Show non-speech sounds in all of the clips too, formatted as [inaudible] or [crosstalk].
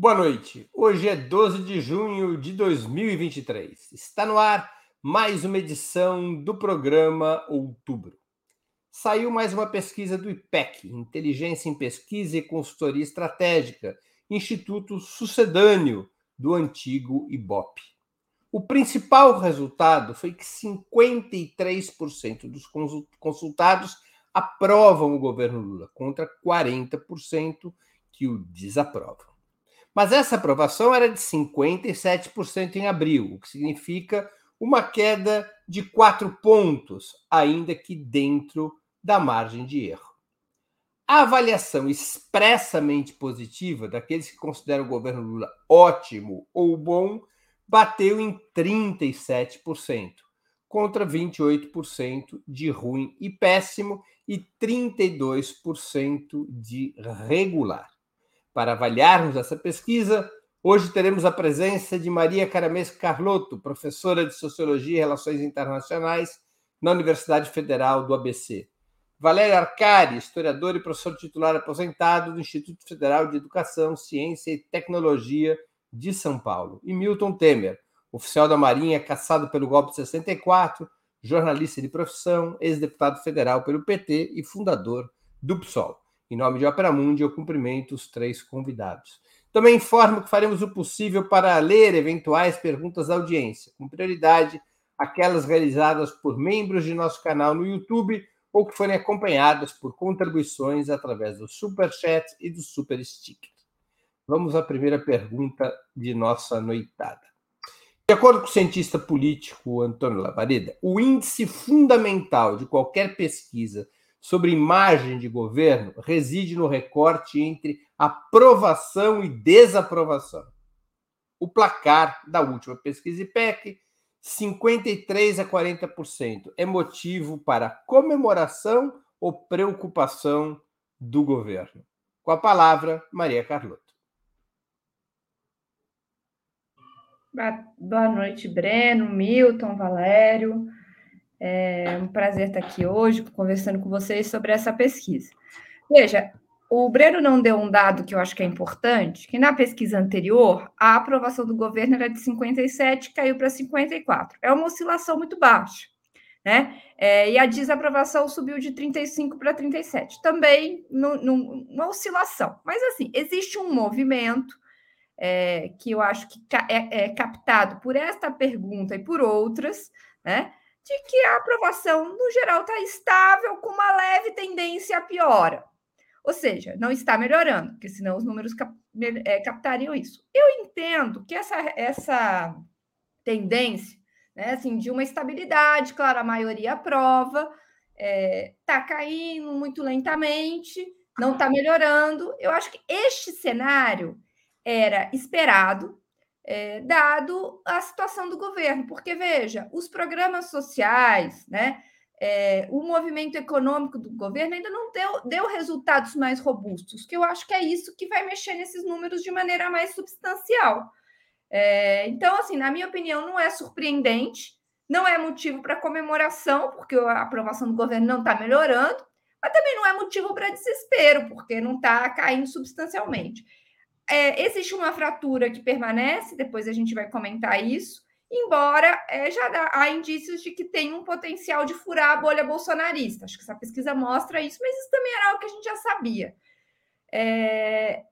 Boa noite. Hoje é 12 de junho de 2023. Está no ar mais uma edição do programa Outubro. Saiu mais uma pesquisa do IPEC, Inteligência em Pesquisa e Consultoria Estratégica, instituto sucedâneo do antigo IBOP. O principal resultado foi que 53% dos consultados aprovam o governo Lula, contra 40% que o desaprovam. Mas essa aprovação era de 57% em abril, o que significa uma queda de quatro pontos, ainda que dentro da margem de erro. A avaliação expressamente positiva daqueles que consideram o governo Lula ótimo ou bom bateu em 37%, contra 28% de ruim e péssimo e 32% de regular. Para avaliarmos essa pesquisa, hoje teremos a presença de Maria Caramês Carlotto, professora de Sociologia e Relações Internacionais na Universidade Federal do ABC. Valério Arcari, historiador e professor titular aposentado do Instituto Federal de Educação, Ciência e Tecnologia de São Paulo. E Milton Temer, oficial da Marinha caçado pelo golpe de 64, jornalista de profissão, ex-deputado federal pelo PT e fundador do PSOL. Em nome de Opera Mundi, eu cumprimento os três convidados. Também informo que faremos o possível para ler eventuais perguntas da audiência, com prioridade aquelas realizadas por membros de nosso canal no YouTube ou que forem acompanhadas por contribuições através do Super Chat e do Super Sticker. Vamos à primeira pergunta de nossa noitada. De acordo com o cientista político Antônio Lavareda, o índice fundamental de qualquer pesquisa sobre imagem de governo reside no recorte entre aprovação e desaprovação. O placar da última pesquisa IPEC, 53 a 40%, é motivo para comemoração ou preocupação do governo. Com a palavra, Maria Carlota. Boa noite, Breno, Milton, Valério. É um prazer estar aqui hoje conversando com vocês sobre essa pesquisa. Veja, o Breno não deu um dado que eu acho que é importante, que na pesquisa anterior, a aprovação do governo era de 57, caiu para 54. É uma oscilação muito baixa, né? É, e a desaprovação subiu de 35 para 37. Também uma oscilação. Mas, assim, existe um movimento é, que eu acho que é, é captado por esta pergunta e por outras, né? De que a aprovação, no geral, está estável, com uma leve tendência a piora. Ou seja, não está melhorando, porque senão os números cap é, captariam isso. Eu entendo que essa, essa tendência, né, assim, de uma estabilidade, claro, a maioria aprova, está é, tá caindo muito lentamente, não está melhorando. Eu acho que este cenário era esperado, é, dado a situação do governo, porque veja, os programas sociais, né, é, o movimento econômico do governo ainda não deu, deu resultados mais robustos, que eu acho que é isso que vai mexer nesses números de maneira mais substancial. É, então, assim, na minha opinião, não é surpreendente, não é motivo para comemoração, porque a aprovação do governo não está melhorando, mas também não é motivo para desespero, porque não está caindo substancialmente é, existe uma fratura que permanece, depois a gente vai comentar isso, embora é, já dá, há indícios de que tem um potencial de furar a bolha bolsonarista. Acho que essa pesquisa mostra isso, mas isso também era algo que a gente já sabia. É,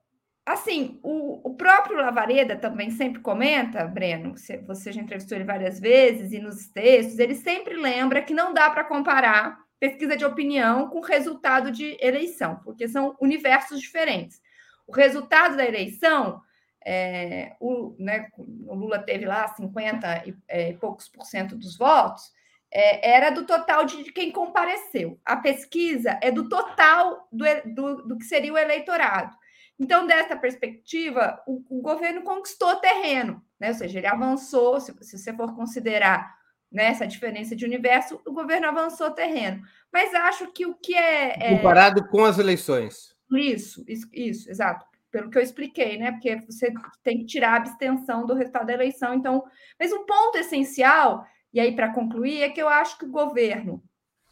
assim, o, o, próprio Lavareda também sempre comenta, Breno, você, você já entrevistou ele várias vezes e nos textos, ele sempre lembra que não dá para comparar pesquisa de opinião com resultado de eleição, porque são universos diferentes. O resultado da eleição, é, o, né, o, Lula teve lá 50 e, é, poucos por cento dos votos, é, era do total de, quem compareceu. A pesquisa é do total do, do, do que seria o eleitorado. Então, dessa perspectiva, o, o, governo conquistou terreno, né? ou seja, ele avançou, se, se você for considerar né, essa diferença de universo, o governo avançou terreno. Mas acho que o que é. é... Comparado com as eleições. Isso, isso, isso, exato. Pelo que eu expliquei, né? Porque você tem que tirar a abstenção do resultado da eleição. Então, mas o ponto essencial, e aí para concluir, é que eu acho que o governo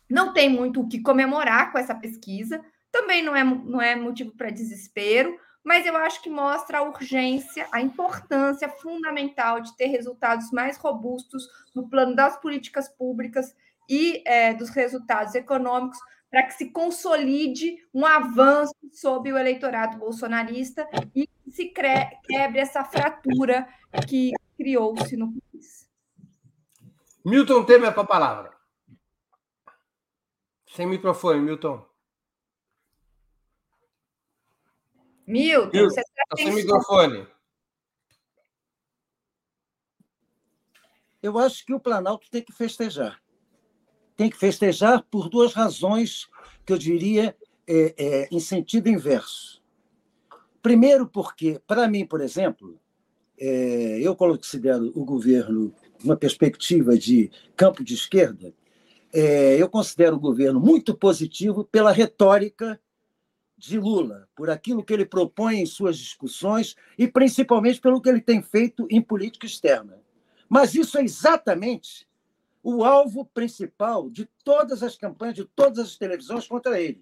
não tem muito o que comemorar com essa pesquisa, também não é, não é motivo para desespero, mas eu acho que mostra a urgência, a importância fundamental de ter resultados mais robustos no plano das políticas públicas e é, dos resultados econômicos para que se consolide um avanço sobre o eleitorado bolsonarista e se quebre essa fratura que criou-se no país. Milton Temer para a palavra. Sem microfone, Milton. Milton, Milton você está sem microfone. Eu acho que o Planalto tem que festejar tem que festejar por duas razões que eu diria é, é, em sentido inverso. Primeiro, porque, para mim, por exemplo, é, eu considero o governo uma perspectiva de campo de esquerda, é, eu considero o governo muito positivo pela retórica de Lula, por aquilo que ele propõe em suas discussões e principalmente pelo que ele tem feito em política externa. Mas isso é exatamente o alvo principal de todas as campanhas, de todas as televisões contra ele.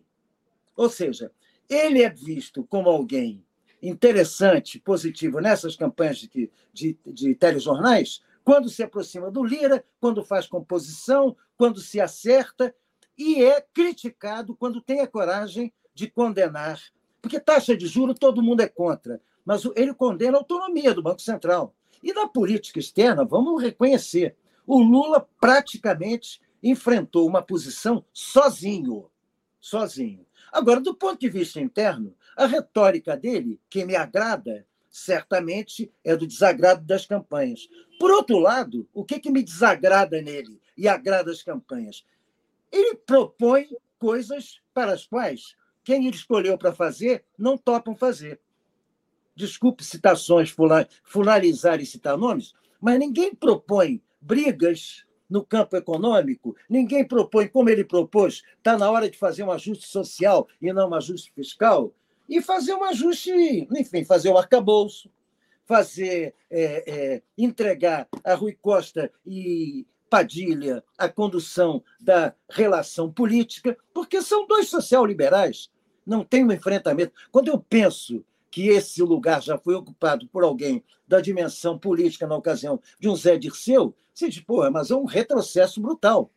Ou seja, ele é visto como alguém interessante, positivo nessas campanhas de, de, de telejornais, quando se aproxima do Lira, quando faz composição, quando se acerta, e é criticado quando tem a coragem de condenar. Porque taxa de juro todo mundo é contra, mas ele condena a autonomia do Banco Central. E na política externa, vamos reconhecer, o Lula praticamente enfrentou uma posição sozinho. Sozinho. Agora, do ponto de vista interno, a retórica dele, que me agrada, certamente é do desagrado das campanhas. Por outro lado, o que, que me desagrada nele e agrada as campanhas? Ele propõe coisas para as quais quem ele escolheu para fazer não topam fazer. Desculpe citações, fulanizar e citar nomes, mas ninguém propõe brigas no campo econômico, ninguém propõe, como ele propôs, está na hora de fazer um ajuste social e não um ajuste fiscal, e fazer um ajuste, enfim, fazer o arcabouço, fazer, é, é, entregar a Rui Costa e Padilha a condução da relação política, porque são dois social-liberais, não tem um enfrentamento. Quando eu penso que esse lugar já foi ocupado por alguém da dimensão política na ocasião de um Zé Dirceu, você diz, porra, mas é um retrocesso brutal.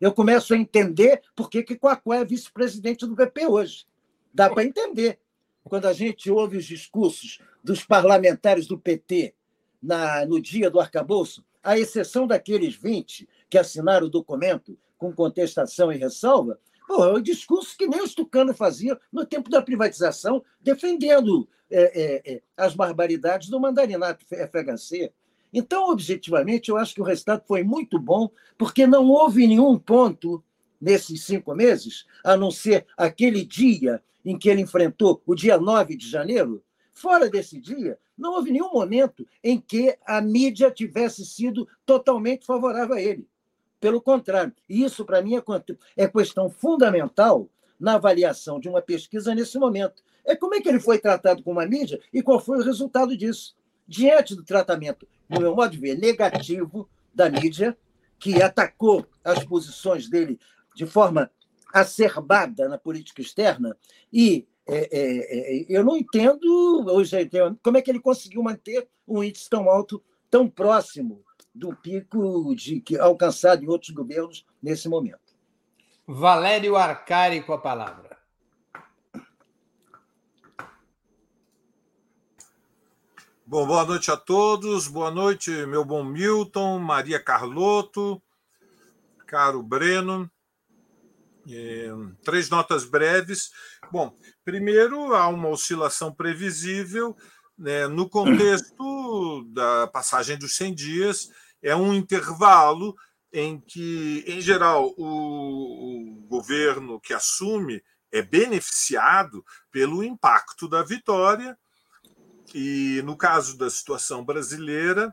Eu começo a entender por que, que Coacó é vice-presidente do PP hoje. Dá para entender. Quando a gente ouve os discursos dos parlamentares do PT na, no dia do arcabouço, à exceção daqueles 20 que assinaram o documento com contestação e ressalva, Pô, é um discurso que nem o Stucano fazia no tempo da privatização, defendendo é, é, é as barbaridades do mandarinato FHC. Então, objetivamente, eu acho que o resultado foi muito bom, porque não houve nenhum ponto nesses cinco meses, a não ser aquele dia em que ele enfrentou, o dia 9 de janeiro. Fora desse dia, não houve nenhum momento em que a mídia tivesse sido totalmente favorável a ele. Pelo contrário, isso, para mim, é, é questão fundamental na avaliação de uma pesquisa nesse momento. É como é que ele foi tratado com uma mídia e qual foi o resultado disso. Diante do tratamento, no meu modo de ver, negativo da mídia, que atacou as posições dele de forma acerbada na política externa, e é, é, é, eu não entendo, hoje como é que ele conseguiu manter um índice tão alto, tão próximo do pico de, que, alcançado em outros governos nesse momento. Valério Arcari com a palavra. Bom, boa noite a todos. Boa noite, meu bom Milton, Maria Carlotto, caro Breno. É, três notas breves. Bom, primeiro, há uma oscilação previsível né, no contexto da passagem dos 100 dias é um intervalo em que, em geral, o, o governo que assume é beneficiado pelo impacto da vitória, e no caso da situação brasileira,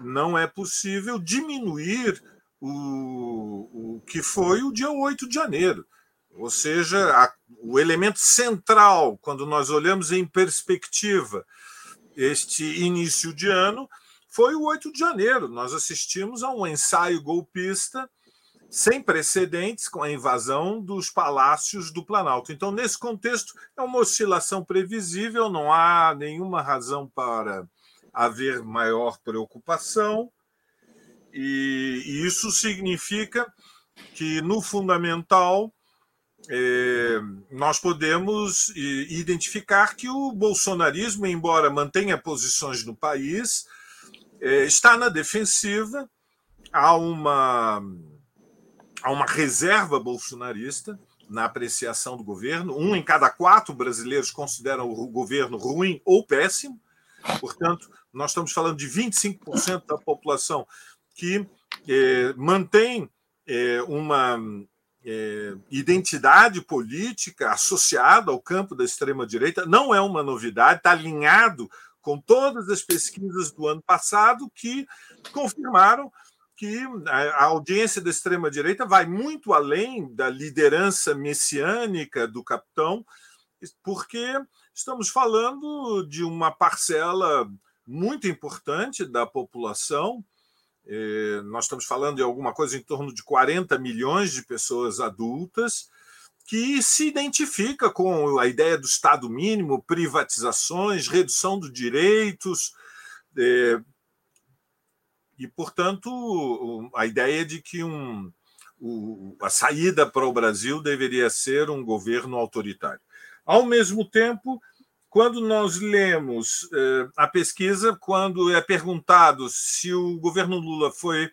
não é possível diminuir o, o que foi o dia 8 de janeiro. Ou seja, a, o elemento central, quando nós olhamos em perspectiva este início de ano, foi o 8 de janeiro. Nós assistimos a um ensaio golpista sem precedentes com a invasão dos palácios do Planalto. Então, nesse contexto, é uma oscilação previsível, não há nenhuma razão para haver maior preocupação, e, isso significa que, no fundamental, é, nós podemos identificar que o bolsonarismo, embora mantenha posições no país, está na defensiva, há uma, há uma reserva bolsonarista na apreciação do governo. Um em cada quatro brasileiros consideram o governo ruim ou péssimo. Portanto, nós estamos falando de 25% da população que é, mantém é, uma é, identidade política associada ao campo da extrema-direita. Não é uma novidade, está alinhado com todas as pesquisas do ano passado que confirmaram que a audiência da extrema-direita vai muito além da liderança messiânica do capitão, porque estamos falando de uma parcela muito importante da população. É, nós estamos falando de alguma coisa em torno de 40 milhões de pessoas adultas que se identifica com a ideia do Estado mínimo, privatizações, redução dos direitos, é, e, portanto, a ideia de que um, o, a saída para o Brasil deveria ser um governo autoritário. Ao mesmo tempo, quando nós lemos eh, a pesquisa, quando é perguntado se o governo Lula foi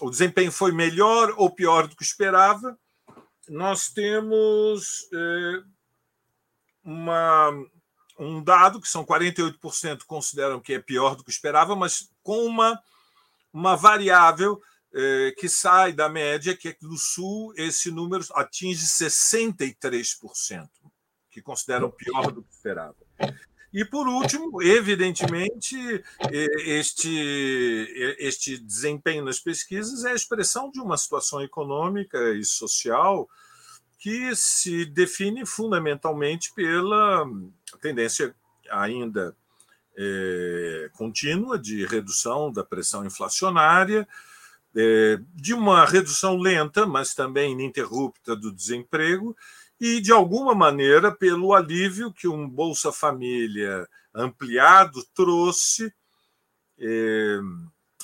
o desempenho foi melhor ou pior do que esperava, nós temos eh, uma, um dado que são 48% consideram que é pior do que esperava, mas com uma uma variável eh, que sai da média, que é que no Sul esse número atinge 63%, que consideram pior do que esperava. E, por último, evidentemente, este, este desempenho nas pesquisas é a expressão de uma situação econômica e social que se define fundamentalmente pela tendência ainda é, contínua de redução da pressão inflacionária, é, de uma redução lenta, mas também ininterrupta do desemprego, e, de alguma maneira, pelo alívio que um Bolsa Família ampliado trouxe é,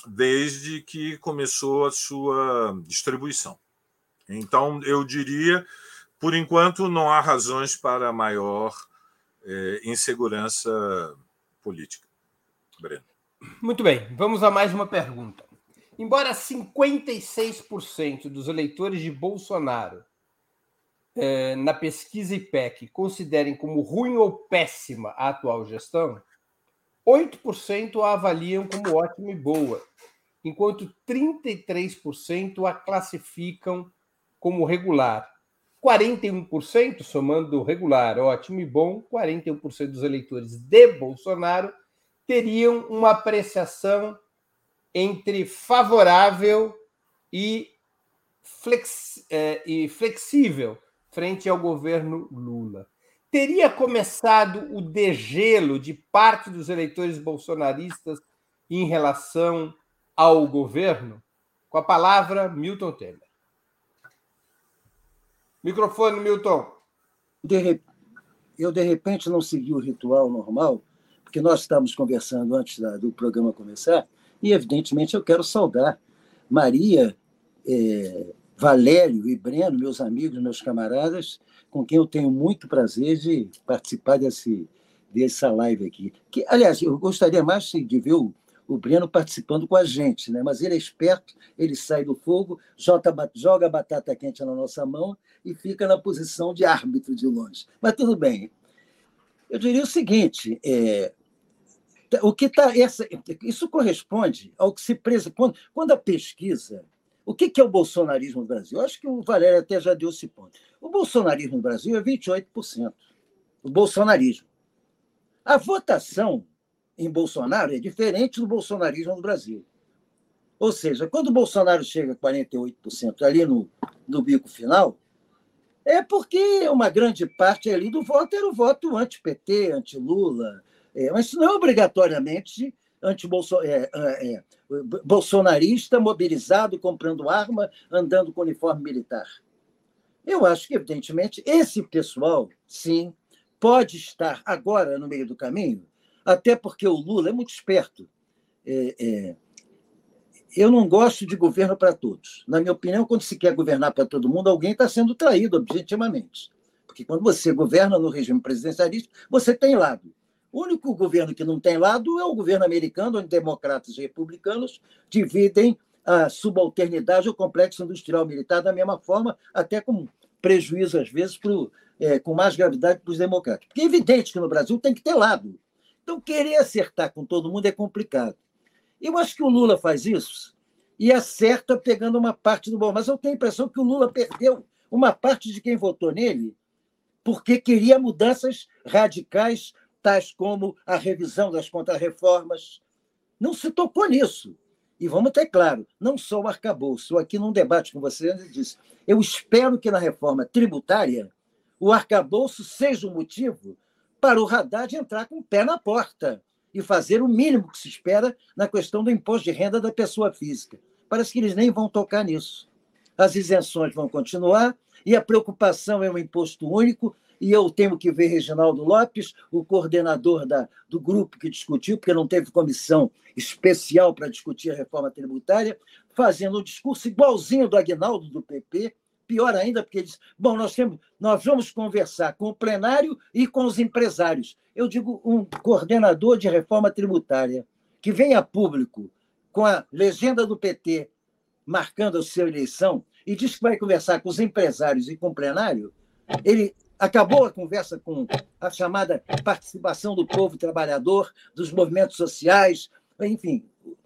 desde que começou a sua distribuição. Então, eu diria, por enquanto, não há razões para maior é, insegurança política. Breno. Muito bem, vamos a mais uma pergunta. Embora 56% dos eleitores de Bolsonaro eh, na pesquisa IPEC considerem como ruim ou péssima a atual gestão, 8% a avaliam como ótima e boa, enquanto 33% a classificam como regular. 41%, somando regular, ótimo e bom, 41% dos eleitores de Bolsonaro teriam uma apreciação entre favorável e, flex, é, e flexível frente ao governo Lula. Teria começado o degelo de parte dos eleitores bolsonaristas em relação ao governo? Com a palavra, Milton Temer. Microfone, Milton. De, eu, de repente, não segui o ritual normal, porque nós estávamos conversando antes da, do programa começar, e, evidentemente, eu quero saudar Maria, é, Valério e Breno, meus amigos, meus camaradas, com quem eu tenho muito prazer de participar desse, dessa live aqui. Que, aliás, eu gostaria mais de ver o o Breno participando com a gente, né? mas ele é esperto, ele sai do fogo, joga, a batata quente na nossa mão e fica na posição de árbitro de longe. Mas tudo bem. Eu diria o seguinte: é, o que tá essa, isso corresponde ao que se presa quando, quando a pesquisa. O que é o bolsonarismo no Brasil? Eu acho que o Valério até já deu esse ponto. O bolsonarismo no Brasil é 28%. O bolsonarismo. A votação em Bolsonaro é diferente do bolsonarismo no Brasil. Ou seja, quando o Bolsonaro chega a 48% ali no, no bico final, é porque uma grande parte ali do voto era o voto anti-PT, anti-Lula. É, mas isso não é obrigatoriamente anti é, é, é, bolsonarista, mobilizado, comprando arma, andando com uniforme militar. Eu acho que, evidentemente, esse pessoal, sim, pode estar agora no meio do caminho, até porque o Lula é muito esperto. É, é, eu não gosto de governo para todos. Na minha opinião, quando se quer governar para todo mundo, alguém está sendo traído objetivamente. Porque quando você governa no regime presidencialista, você tem lado. O único governo que não tem lado é o governo americano, onde democratas e republicanos dividem a subalternidade ao complexo industrial militar da mesma forma, até com prejuízo, às vezes, pro, é, com mais gravidade para os democratas. Porque é evidente que no Brasil tem que ter lado. Então, querer acertar com todo mundo é complicado. Eu acho que o Lula faz isso e acerta pegando uma parte do bom. Mas eu tenho a impressão que o Lula perdeu uma parte de quem votou nele porque queria mudanças radicais, tais como a revisão das contrarreformas. Não se tocou nisso. E vamos ter claro, não só o arcabouço. Aqui num debate com você eu disse, eu espero que na reforma tributária o arcabouço seja o um motivo para o Haddad entrar com o pé na porta e fazer o mínimo que se espera na questão do imposto de renda da pessoa física. Parece que eles nem vão tocar nisso. As isenções vão continuar e a preocupação é o imposto único. E eu tenho que ver Reginaldo Lopes, o coordenador da, do grupo que discutiu, porque não teve comissão especial para discutir a reforma tributária, fazendo um discurso igualzinho do Agnaldo do PP, pior ainda, porque ele diz: bom, nós, temos, nós vamos conversar com o plenário e com os empresários. Eu digo, um coordenador de reforma tributária que vem a público com a legenda do PT marcando a sua eleição e diz que vai conversar com os empresários e com o plenário, ele acabou a conversa com a chamada participação do povo trabalhador, dos movimentos sociais, enfim,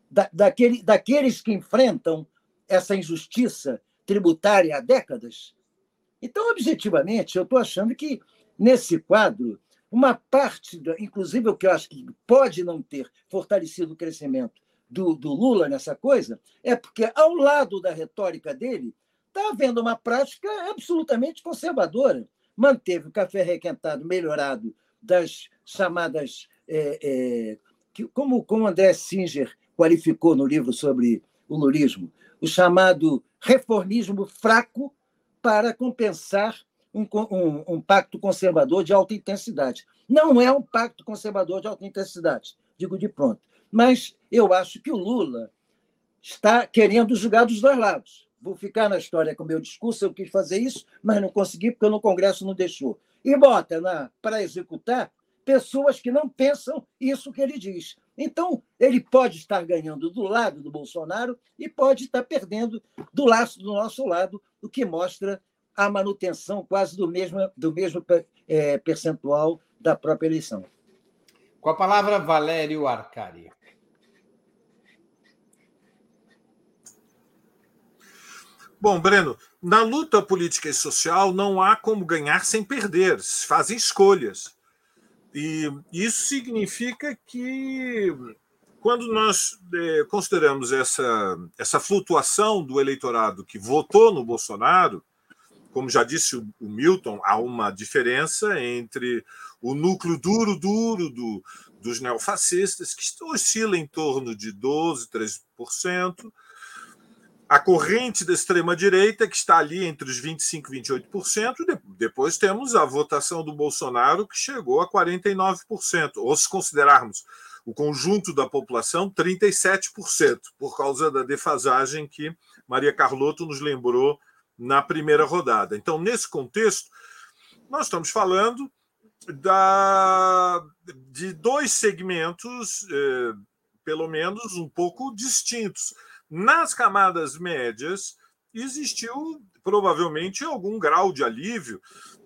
da, daquele, daqueles que enfrentam essa injustiça tributária há décadas. Então, objetivamente, eu estou achando que, nesse quadro, uma parte, inclusive o que eu acho que pode não ter fortalecido o crescimento do, do Lula nessa coisa, é porque, ao lado da retórica dele, está havendo uma prática absolutamente conservadora. Manteve o café requentado melhorado das chamadas. É, é, que, como, como André Singer qualificou no livro sobre o lulismo, o chamado reformismo fraco para compensar um, um, um, pacto conservador de alta intensidade. Não é um pacto conservador de alta intensidade, digo de pronto. Mas eu acho que o Lula está querendo jogar dos dois lados. Vou ficar na história com o meu discurso, eu quis fazer isso, mas não consegui porque no Congresso não deixou. E bota para executar pessoas que não pensam isso que ele diz. Então, ele pode estar ganhando do lado do Bolsonaro e pode estar perdendo do laço do nosso lado, o que mostra a manutenção quase do mesmo, do mesmo é, percentual da própria eleição. Com a palavra, Valério Arcari. Bom, Breno, na luta política e social não há como ganhar sem perder, se fazem escolhas. E isso significa que, quando nós é, consideramos essa, essa flutuação do eleitorado que votou no Bolsonaro, como já disse o, Milton, há uma diferença entre o núcleo duro, duro do, dos neofascistas, que oscila em torno de 12%, 13%, a corrente da extrema-direita, que está ali entre os 25% e 28%, depois temos a votação do Bolsonaro, que chegou a 49%, ou se considerarmos o conjunto da população, 37%, por causa da defasagem que Maria Carlotto nos lembrou na primeira rodada. Então, nesse contexto, nós estamos falando da, de dois segmentos, eh, pelo menos um pouco distintos nas camadas médias, existiu provavelmente algum grau de alívio,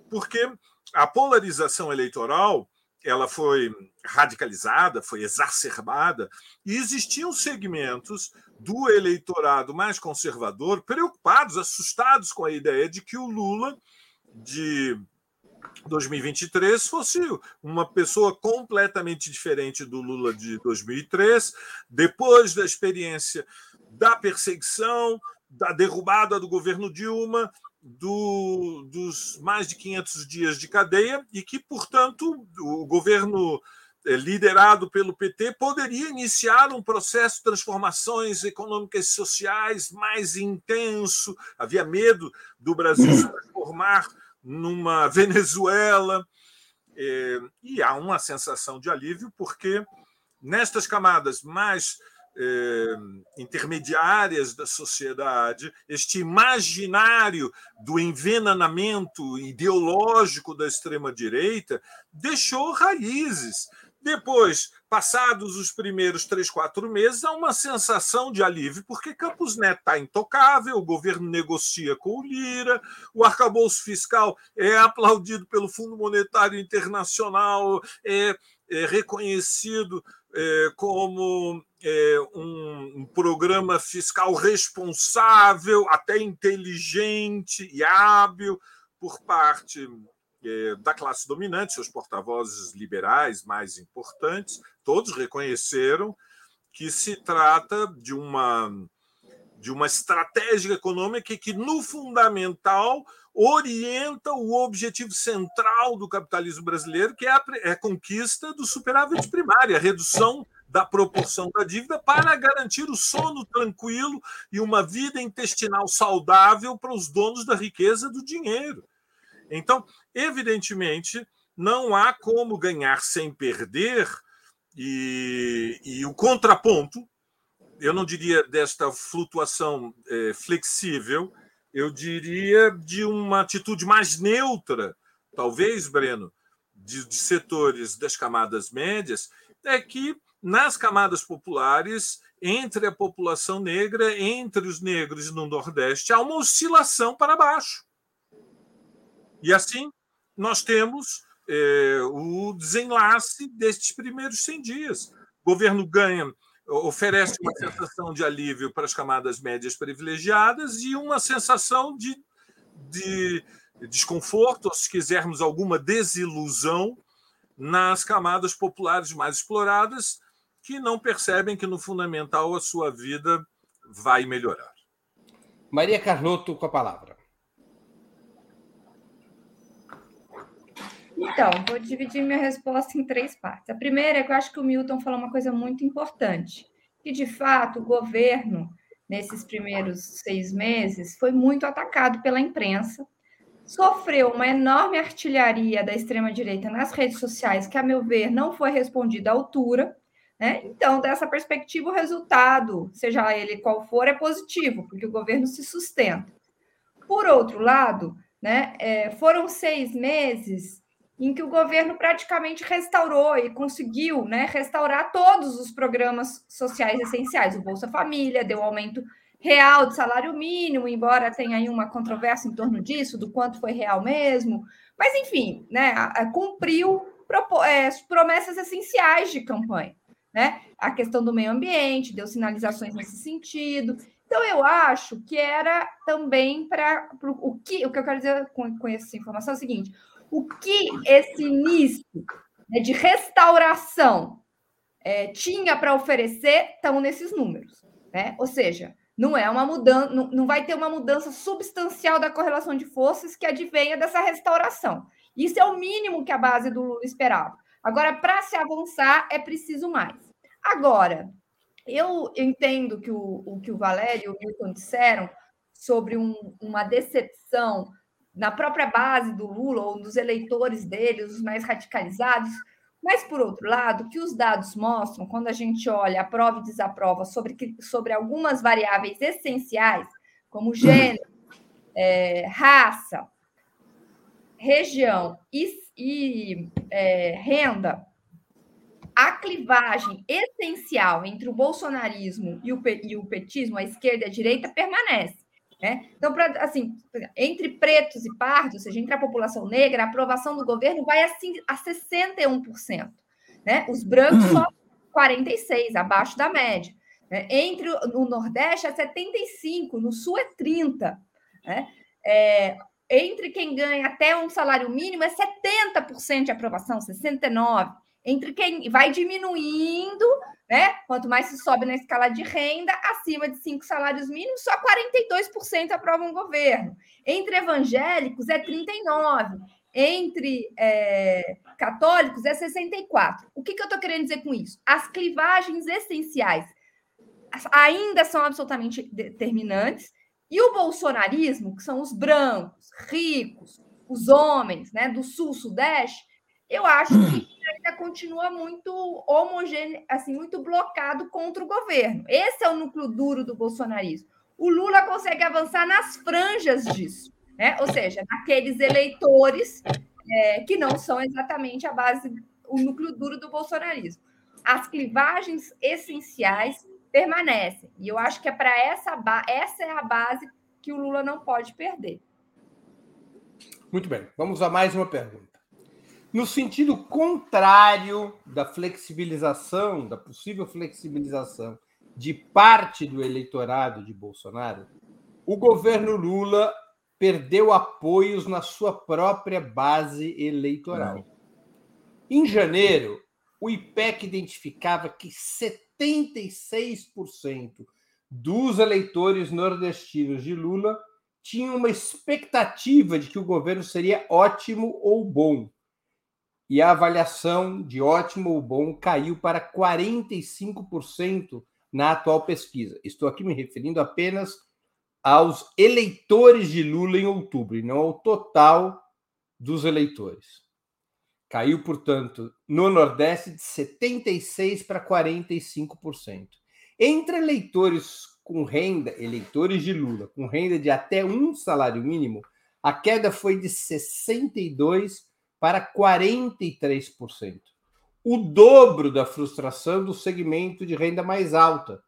porque a polarização eleitoral ela foi radicalizada, foi exacerbada, e existiam segmentos do eleitorado mais conservador preocupados, assustados com a ideia de que o Lula de 2023 fosse uma pessoa completamente diferente do Lula de 2003, depois da experiência da perseguição, da derrubada do governo Dilma, do, dos mais de 500 dias de cadeia, e que, portanto, o governo eh, liderado pelo PT, poderia iniciar um processo de transformações econômicas e sociais mais intenso. Havia medo do Brasil se transformar numa [laughs] Venezuela. Eh, e há uma sensação de alívio, porque nestas camadas mais eh, intermediárias da sociedade, este imaginário do envenenamento ideológico da extrema-direita deixou raízes. Depois, passados os primeiros três, quatro meses, há uma sensação de alívio, porque Campos Neto está intocável, o governo negocia com o Lira, o arcabouço fiscal é aplaudido pelo Fundo Monetário Internacional, é, é reconhecido é, como um, um, programa fiscal responsável, até inteligente e hábil por parte é, da classe dominante, seus porta-vozes liberais mais importantes, todos reconheceram que se trata de uma de uma estratégia econômica que, no fundamental, orienta o objetivo central do capitalismo brasileiro, que é a, é conquista do superávit primário, a redução da proporção da dívida para garantir o sono tranquilo e uma vida intestinal saudável para os donos da riqueza do dinheiro. Então, evidentemente, não há como ganhar sem perder, e, e o contraponto, eu não diria desta flutuação é, flexível, eu diria de uma atitude mais neutra, talvez, Breno, de, de setores das camadas médias, é que nas camadas populares, entre a população negra, entre os negros no Nordeste, há uma oscilação para baixo. E assim, nós temos é, o desenlace destes primeiros 100 dias. O governo ganha, oferece uma sensação de alívio para as camadas médias privilegiadas e uma sensação de, de desconforto, ou se quisermos, alguma desilusão nas camadas populares mais exploradas, que não percebem que no fundamental a sua vida vai melhorar. Maria Carlotto com a palavra. Então, vou dividir minha resposta em três partes. A primeira é que eu acho que o Milton falou uma coisa muito importante, que de fato o governo, nesses primeiros seis meses, foi muito atacado pela imprensa, sofreu uma enorme artilharia da extrema-direita nas redes sociais, que, a meu ver, não foi respondida à altura, né? Então, dessa perspectiva, o resultado, seja ele qual for, é positivo, porque o governo se sustenta. Por outro lado, né, é, foram seis meses em que o governo praticamente restaurou e conseguiu né, restaurar todos os programas sociais essenciais. O Bolsa Família deu aumento real de salário mínimo, embora tenha aí uma controvérsia em torno disso, do quanto foi real mesmo. Mas, enfim, né, cumpriu é, promessas essenciais de campanha né? A questão do meio ambiente, deu sinalizações nesse sentido. Então, eu acho que era também para o que o que eu quero dizer com, com essa informação é o seguinte: o que esse início né, de restauração é, tinha para oferecer estão nesses números, né? Ou seja, não é uma mudança, não, não vai ter uma mudança substancial da correlação de forças que advenha dessa restauração. Isso é o mínimo que a base do Lula esperava. Agora, para se avançar, é preciso mais. Agora, eu entendo que o, o que o Valério e o Milton disseram sobre um, uma decepção na própria base do Lula ou dos eleitores dele, os mais radicalizados, mas, por outro lado, que os dados mostram, quando a gente olha a prova e desaprova sobre, sobre algumas variáveis essenciais, como [clears throat] gênero, é, raça, região e e é, renda, a clivagem essencial entre o bolsonarismo e o, e o petismo, a esquerda e a direita, permanece. Né? Então, pra, assim, entre pretos e pardos, ou seja, entre a população negra, a aprovação do governo vai assim, a 61%. Né? Os brancos só 46%, abaixo da média. Né? Entre o, no Nordeste é 75%, no Sul é 30%. Né? É, entre quem ganha até um salário mínimo é 70% de aprovação, 69%. Entre quem vai diminuindo, né? Quanto mais se sobe na escala de renda, acima de cinco salários mínimos, só 42% aprovam o governo. Entre evangélicos é 39%. entre é, católicos é 64. O que, que eu estou querendo dizer com isso? As clivagens essenciais ainda são absolutamente determinantes, e o bolsonarismo, que são os brancos, ricos, os homens né, do sul-sudeste, eu acho que ainda continua muito homogêneo, assim, muito blocado contra o governo. Esse é o núcleo duro do bolsonarismo. O Lula consegue avançar nas franjas disso, né? ou seja, naqueles eleitores é, que não são exatamente a base, o núcleo duro do bolsonarismo. As clivagens essenciais permanecem. E eu acho que é para essa, essa é a base que o Lula não pode perder. Muito bem, vamos a mais uma pergunta. No sentido contrário da flexibilização, da possível flexibilização de parte do eleitorado de Bolsonaro, o governo Lula perdeu apoios na sua própria base eleitoral. Em janeiro, o IPEC identificava que 76% dos eleitores nordestinos de Lula tinham uma expectativa de que o governo seria ótimo ou bom. E a avaliação de ótimo ou bom caiu para 45% na atual pesquisa. Estou aqui me referindo apenas aos eleitores de Lula em outubro, e não ao total dos eleitores. Caiu, portanto, no Nordeste de 76% para 45%. Entre eleitores com renda, eleitores de Lula, com renda de até um salário mínimo, a queda foi de 62% para 43%. O dobro da frustração do segmento de renda mais alta,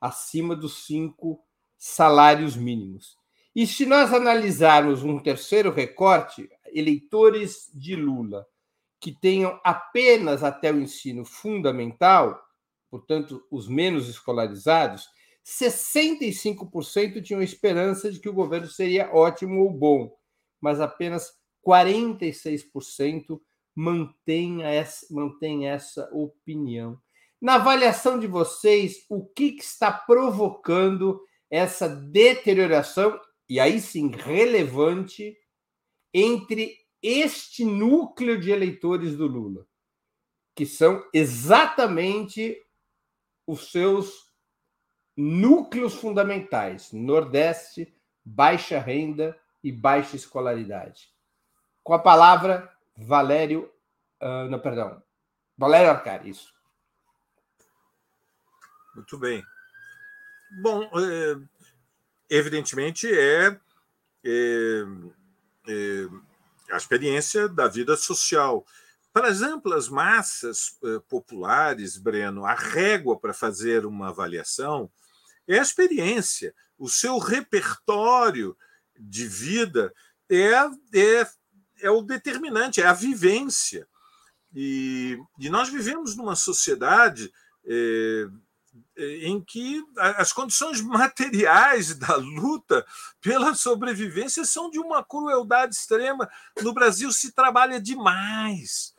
acima dos cinco salários mínimos. E se nós analisarmos um terceiro recorte, eleitores de Lula que tenham apenas até o ensino fundamental, portanto, os menos escolarizados, 65% tinham esperança de que o governo seria ótimo ou bom, mas apenas 46% mantém essa, mantém essa opinião. Na avaliação de vocês, o que, que está provocando essa deterioração, e aí sim relevante, entre este núcleo de eleitores do Lula, que são exatamente os seus núcleos fundamentais: Nordeste, baixa renda e baixa escolaridade. Com a palavra, Valério. Uh, não, perdão. Valério Arcari, isso. Muito bem. Bom, é, evidentemente é, é, é a experiência da vida social. Para as amplas massas eh, populares, Breno, a régua para fazer uma avaliação é a experiência, o seu repertório de vida é, é, é o determinante, é a vivência. E, e nós vivemos numa sociedade eh, em que as condições [laughs] materiais da luta pela sobrevivência são de uma crueldade extrema. No Brasil se trabalha demais.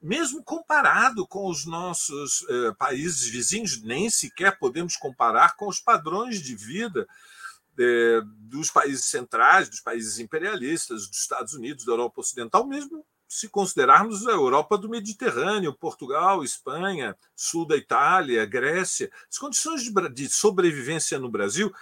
Mesmo comparado com os nossos eh, países vizinhos, nem sequer podemos comparar com os padrões de vida eh, dos países centrais, dos países imperialistas, dos Estados Unidos, da Europa Ocidental, mesmo se considerarmos a Europa do Mediterrâneo, Portugal, Espanha, sul da Itália, Grécia, as condições de sobrevivência no Brasil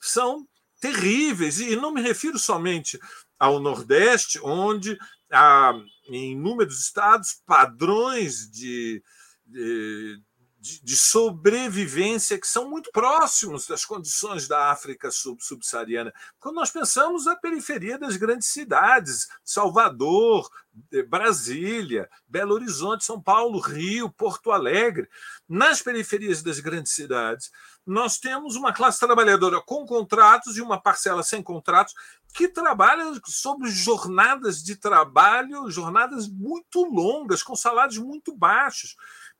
são terríveis. E não me refiro somente ao Nordeste, onde há, em inúmeros estados, padrões de, de de, de, sobrevivência que são muito próximos das condições da África sub subsaariana. Quando nós pensamos na periferia das grandes cidades, Salvador, eh, Brasília, Belo Horizonte, São Paulo, Rio, Porto Alegre, nas periferias das grandes cidades, nós temos uma classe trabalhadora com contratos e uma parcela sem contratos que trabalha sobre jornadas de trabalho, jornadas muito longas, com salários muito baixos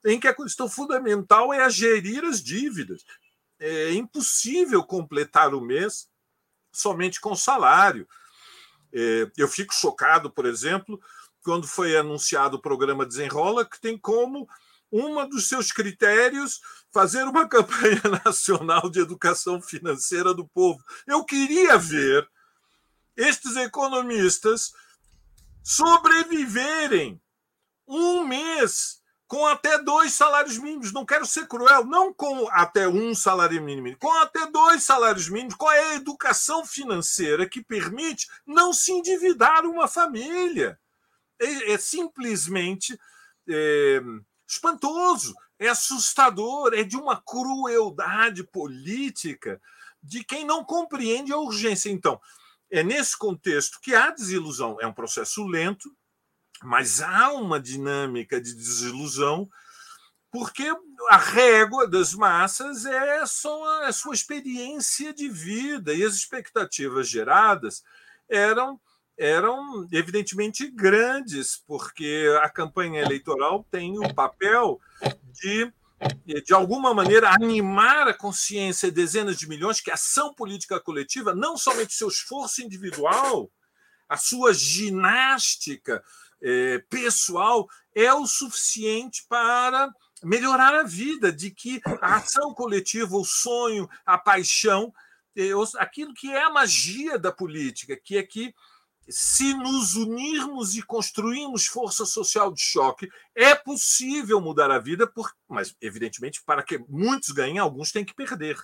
em que a questão fundamental é a gerir as dívidas. É impossível completar o mês somente com salário. É, eu fico chocado, por exemplo, quando foi anunciado o programa Desenrola, que tem como uma dos seus critérios fazer uma [laughs] campanha nacional de educação financeira do povo. Eu queria ver estes economistas sobreviverem um mês com até dois salários mínimos. Não quero ser cruel, não com até um salário mínimo, com até dois salários mínimos. Qual é a educação financeira que permite não se endividar uma família? É, é simplesmente é, espantoso, é assustador, é de uma crueldade política de quem não compreende a urgência. Então, é nesse contexto que há desilusão. É um processo lento, mas há uma dinâmica de desilusão, porque a régua das massas é só a sua experiência de vida e as expectativas geradas eram eram evidentemente grandes, porque a campanha eleitoral tem o papel de de alguma maneira, animar a consciência de dezenas de milhões que a ação política coletiva, não somente seu esforço individual, a sua ginástica é, pessoal, é o suficiente para melhorar a vida, de que a ação coletiva, o sonho, a paixão, é, aquilo que é a magia da política, que é que se nos unirmos e construirmos força social de choque, é possível mudar a vida, por, mas, evidentemente, para que muitos ganhem, alguns têm que perder.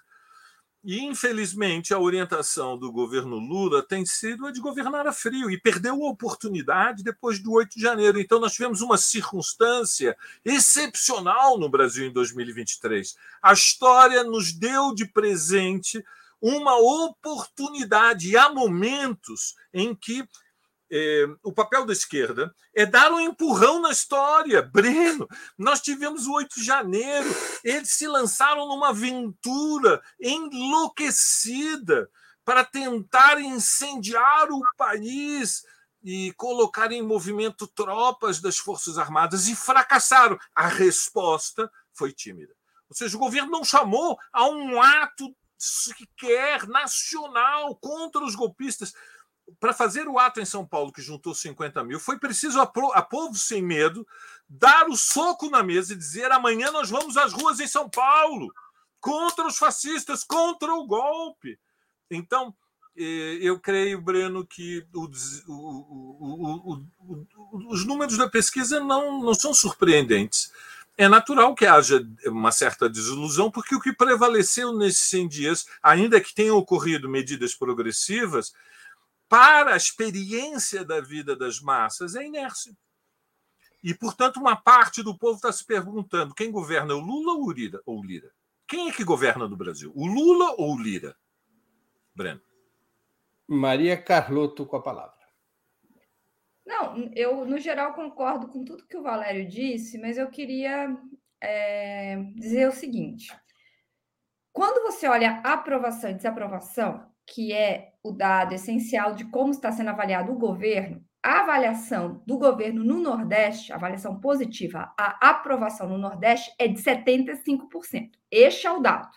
E, infelizmente, a orientação do governo Lula tem sido a de governar a frio e perdeu a oportunidade depois do 8 de janeiro. Então, nós tivemos uma circunstância excepcional no Brasil em 2023. A história nos deu de presente uma oportunidade. E há momentos em que é, o papel da esquerda é dar um empurrão na história. Breno, nós tivemos o 8 de janeiro, eles se lançaram numa aventura enlouquecida para tentar incendiar o país e colocar em movimento tropas das Forças Armadas e fracassaram. A resposta foi tímida. Ou seja, o governo não chamou a um ato sequer nacional contra os golpistas. Para fazer o ato em São Paulo, que juntou 50 mil, foi preciso a, a povo sem medo dar o soco na mesa e dizer: amanhã nós vamos às ruas em São Paulo contra os fascistas, contra o golpe. Então, eh, eu creio, Breno, que o, o, o, os números da pesquisa não, não são surpreendentes é natural que haja uma certa desilusão, porque o que prevaleceu nesses 100 dias, ainda que tenham ocorrido medidas progressivas, para a experiência da vida das massas é inércia. E, portanto, uma parte do povo está se perguntando: quem governa, o Lula ou o Lira? Ou Lira? Quem é que governa no Brasil? O Lula ou o Lira? Breno. Maria Carlotto com a palavra. Não, eu, no geral, concordo com tudo que o Valério disse, mas eu queria é, dizer o seguinte: quando você olha aprovação e desaprovação, que é o dado essencial de como está sendo avaliado o governo, a avaliação do governo no Nordeste, avaliação positiva, a aprovação no Nordeste é de 75%. Este é o dado.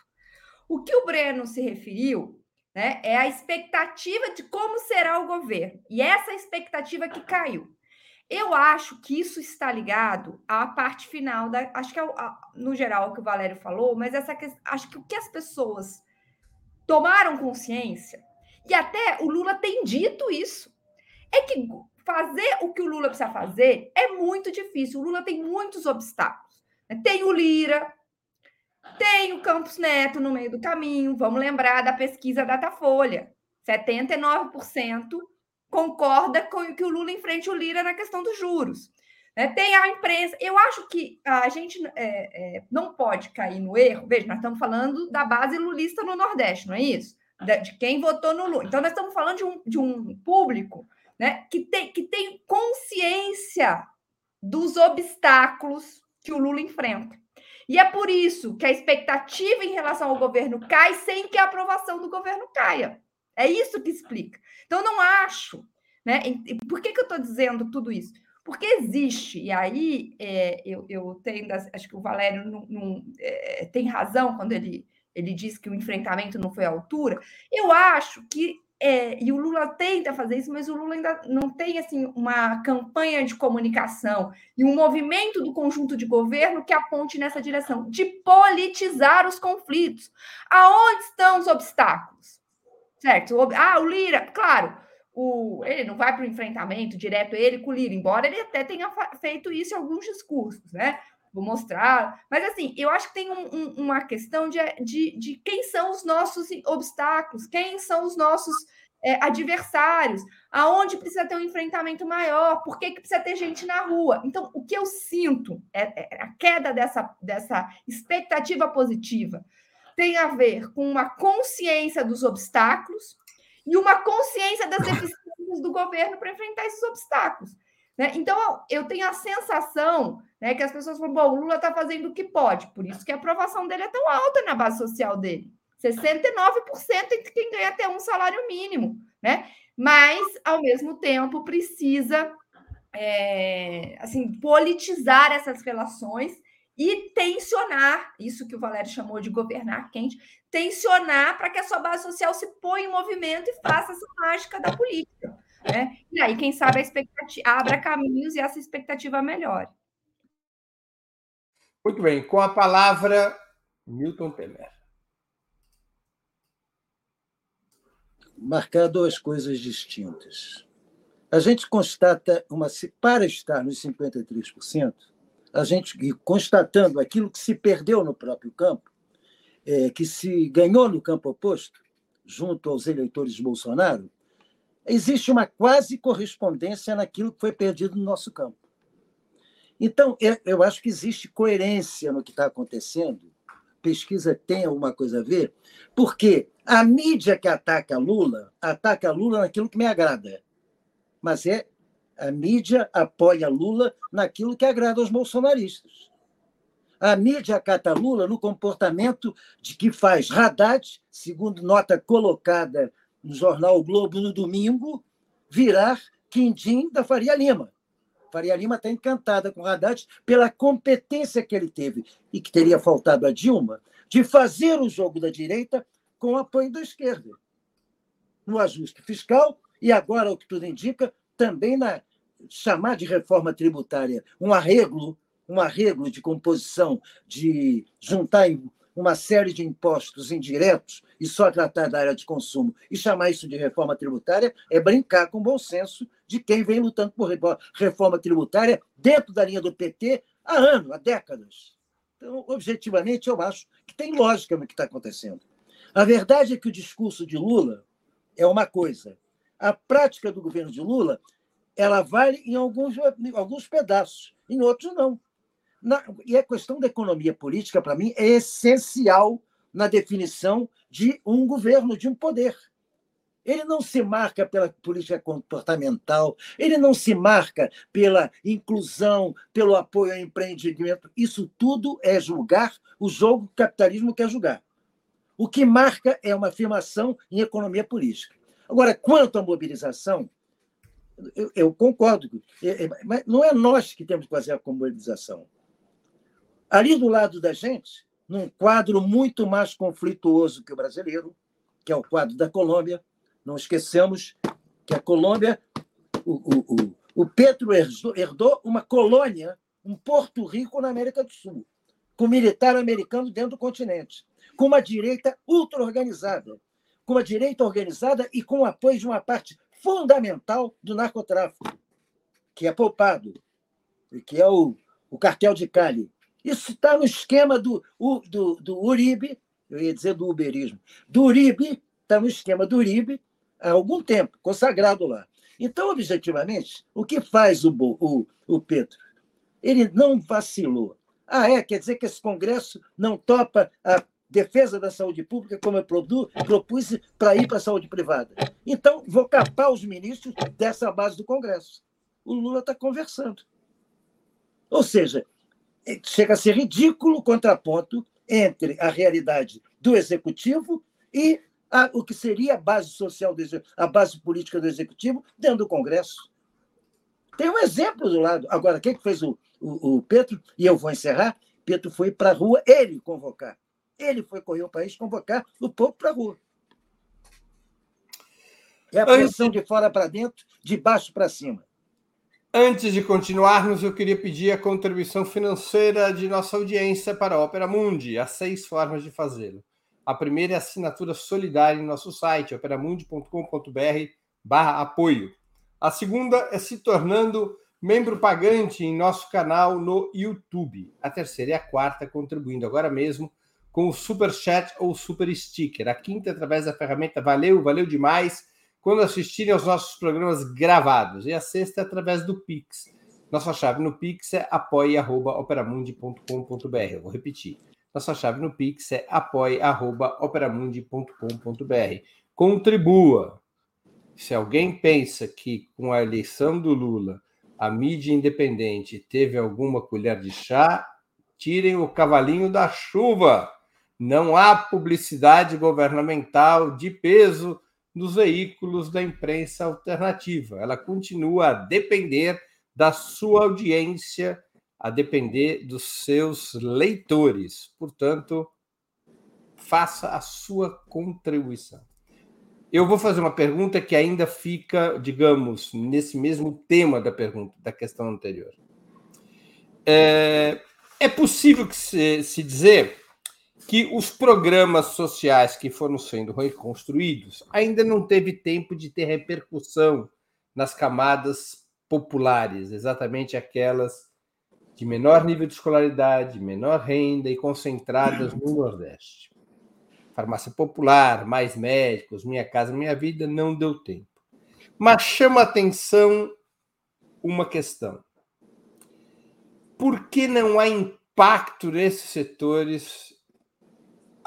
O que o Breno se referiu né? É a expectativa de como será o governo. E essa expectativa que caiu. Eu acho que isso está ligado à parte final da. Acho que é, no geral o que o Valério falou, mas essa acho que o que as pessoas tomaram consciência, e até o Lula tem dito isso, é que fazer o que o Lula precisa fazer é muito difícil. O Lula tem muitos obstáculos. Né? Tem o Lira, tem o Campos Neto no meio do caminho. Vamos lembrar da pesquisa Datafolha. 79% concorda com que o Lula enfrente o Lira na questão dos juros. É, tem a imprensa. Eu acho que a gente é, é, não pode cair no erro. Veja, nós estamos falando da base lulista no Nordeste, não é isso? De quem votou no Lula. Então, nós estamos falando de um, de um público né, que, tem, que tem consciência dos obstáculos que o Lula enfrenta. E é por isso que a expectativa em relação ao governo cai sem que a aprovação do governo caia. É isso que explica. Então, não acho. Né? Por que, que eu estou dizendo tudo isso? Porque existe, e aí é, eu, eu tenho, acho que o Valério não, não é, tem razão quando ele, ele diz que o enfrentamento não foi à altura. Eu acho que é, e o Lula tenta fazer isso, mas o Lula ainda não tem assim uma campanha de comunicação e um movimento do conjunto de governo que aponte nessa direção de politizar os conflitos. Aonde estão os obstáculos? Certo? Ah, o Lira, claro, o, ele não vai para o enfrentamento direto, ele com o Lira, embora ele até tenha feito isso em alguns discursos, né? Vou mostrar. Mas, assim, eu acho que tem um, um, uma questão de, de, de, quem são os nossos obstáculos, quem são os nossos é, adversários, aonde precisa ter um enfrentamento maior, por que, que precisa ter gente na rua. Então, o que eu sinto é, é a queda dessa, dessa expectativa positiva tem a ver com uma consciência dos obstáculos e uma consciência das deficiências do governo para enfrentar esses obstáculos. Né? Então, eu tenho a sensação né, que as pessoas falam: bom, o Lula está fazendo o que pode, por isso que a aprovação dele é tão alta na base social dele. 69% entre quem ganha até um salário mínimo, né? Mas, ao mesmo tempo, precisa é, assim, politizar essas relações e tensionar, isso que o Valério chamou de governar quente, tensionar para que a sua base social se ponha em movimento e faça essa mágica da política. Né? E aí, quem sabe, a expectativa abra caminhos e essa expectativa melhore. Muito bem, com a palavra, Milton Temer. Marcar duas coisas distintas. A gente constata uma. Para estar nos 53%, a gente constatando aquilo que se perdeu no próprio campo, é, que se ganhou no campo oposto, junto aos eleitores de Bolsonaro, existe uma quase correspondência naquilo que foi perdido no nosso campo. Então, eu acho que existe coerência no que está acontecendo. Pesquisa tem alguma coisa a ver, porque a mídia que ataca Lula, ataca Lula naquilo que me agrada. Mas é a mídia apoia Lula naquilo que agrada aos bolsonaristas. A mídia acata Lula no comportamento de que faz Haddad, segundo nota colocada no jornal o Globo no domingo, virar quindim da Faria Lima. Faria Lima está encantada com Haddad pela competência que ele teve e que teria faltado a Dilma de fazer o jogo da direita com o apoio da esquerda. No ajuste fiscal e agora, o que tudo indica, também na chamar de reforma tributária um arreglo, um arreglo de composição, de juntar uma série de impostos indiretos e só tratar da área de consumo e chamar isso de reforma tributária é brincar com o bom senso de quem vem lutando por reforma tributária dentro da linha do PT há anos, há décadas. Então, objetivamente, eu acho que tem lógica no que está acontecendo. A verdade é que o discurso de Lula é uma coisa. A prática do governo de Lula ela vale em alguns, em alguns pedaços, em outros não. Na, e a questão da economia política, para mim, é essencial na definição de um governo, de um poder. Ele não se marca pela política comportamental, ele não se marca pela inclusão, pelo apoio ao empreendimento. Isso tudo é julgar o jogo que o capitalismo quer julgar. O que marca é uma afirmação em economia política. Agora, quanto à mobilização, eu, eu concordo, é, é, mas não é nós que temos que fazer a comunização. Ali do lado da gente, num quadro muito mais conflituoso que o brasileiro, que é o quadro da Colômbia, não esqueçamos que a Colômbia, o, o, o, o Petro herdou uma colônia, um Porto Rico na América do Sul, com militar americano dentro do continente, com uma direita ultra-organizada, com uma direita organizada e com o apoio de uma parte fundamental do narcotráfico, que é poupado, que é o, o cartel de Cali. Isso está no esquema do, do, do Uribe, eu ia dizer do uberismo, do Uribe, está no esquema do Uribe há algum tempo, consagrado lá. Então, objetivamente, o que faz o, o, o Pedro? Ele não vacilou. Ah, é? Quer dizer que esse Congresso não topa a defesa da saúde pública, como eu propus para ir para a saúde privada. Então, vou capar os ministros dessa base do Congresso. O Lula está conversando. Ou seja, é, chega a ser ridículo o contraponto entre a realidade do executivo e a, o que seria a base social, do, a base política do executivo dentro do Congresso. Tem um exemplo do lado. Agora, quem que fez o, o, o Petro? E eu vou encerrar. Petro foi para a rua ele convocar ele foi correr o país convocar o povo para a rua. É a pressão de fora para dentro, de baixo para cima. Antes de continuarmos, eu queria pedir a contribuição financeira de nossa audiência para a Opera Mundi. Há seis formas de fazê-lo. A primeira é a assinatura solidária em nosso site, operamundi.com.br barra apoio. A segunda é se tornando membro pagante em nosso canal no YouTube. A terceira e a quarta contribuindo agora mesmo com o Super Chat ou Super Sticker. A quinta através da ferramenta Valeu, valeu demais quando assistirem aos nossos programas gravados. E a sexta através do Pix. Nossa chave no Pix é apoia.operamundi.com.br. Eu vou repetir. Nossa chave no Pix é apoia.operamundi.com.br. Contribua. Se alguém pensa que com a eleição do Lula a mídia independente teve alguma colher de chá, tirem o cavalinho da chuva. Não há publicidade governamental de peso nos veículos da imprensa alternativa. Ela continua a depender da sua audiência, a depender dos seus leitores. Portanto, faça a sua contribuição. Eu vou fazer uma pergunta que ainda fica, digamos, nesse mesmo tema da pergunta, da questão anterior. É, é possível que se, se dizer que os programas sociais que foram sendo reconstruídos ainda não teve tempo de ter repercussão nas camadas populares, exatamente aquelas de menor nível de escolaridade, menor renda e concentradas no Nordeste. Farmácia popular, mais médicos, Minha Casa Minha Vida, não deu tempo. Mas chama atenção uma questão. Por que não há impacto nesses setores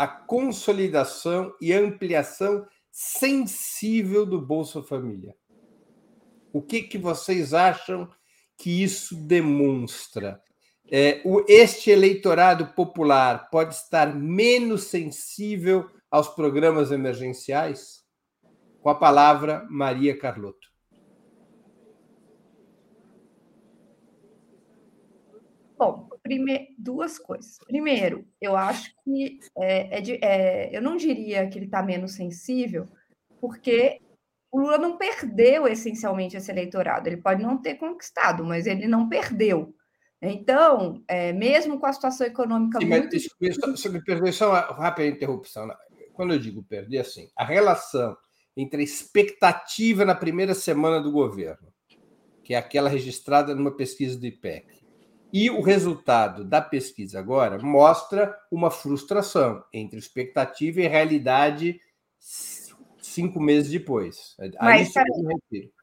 a consolidação e ampliação sensível do Bolsa Família? O que, que vocês acham que isso demonstra? É, o, este eleitorado popular pode estar menos sensível aos programas emergenciais? Com a palavra, Maria Carlotto. Bom, prime... duas coisas. Primeiro, eu acho que é, é de, é, eu não diria que ele está menos sensível, porque o Lula não perdeu essencialmente esse eleitorado. Ele pode não ter conquistado, mas ele não perdeu. Então, é, mesmo com a situação econômica Sim, muito... Mas, só, só me perdoe só uma rápida interrupção. Quando eu digo perder, assim, a relação entre a expectativa na primeira semana do governo, que é aquela registrada numa pesquisa do IPEC, e o resultado da pesquisa agora mostra uma frustração entre expectativa e realidade cinco meses depois. Mas, cara,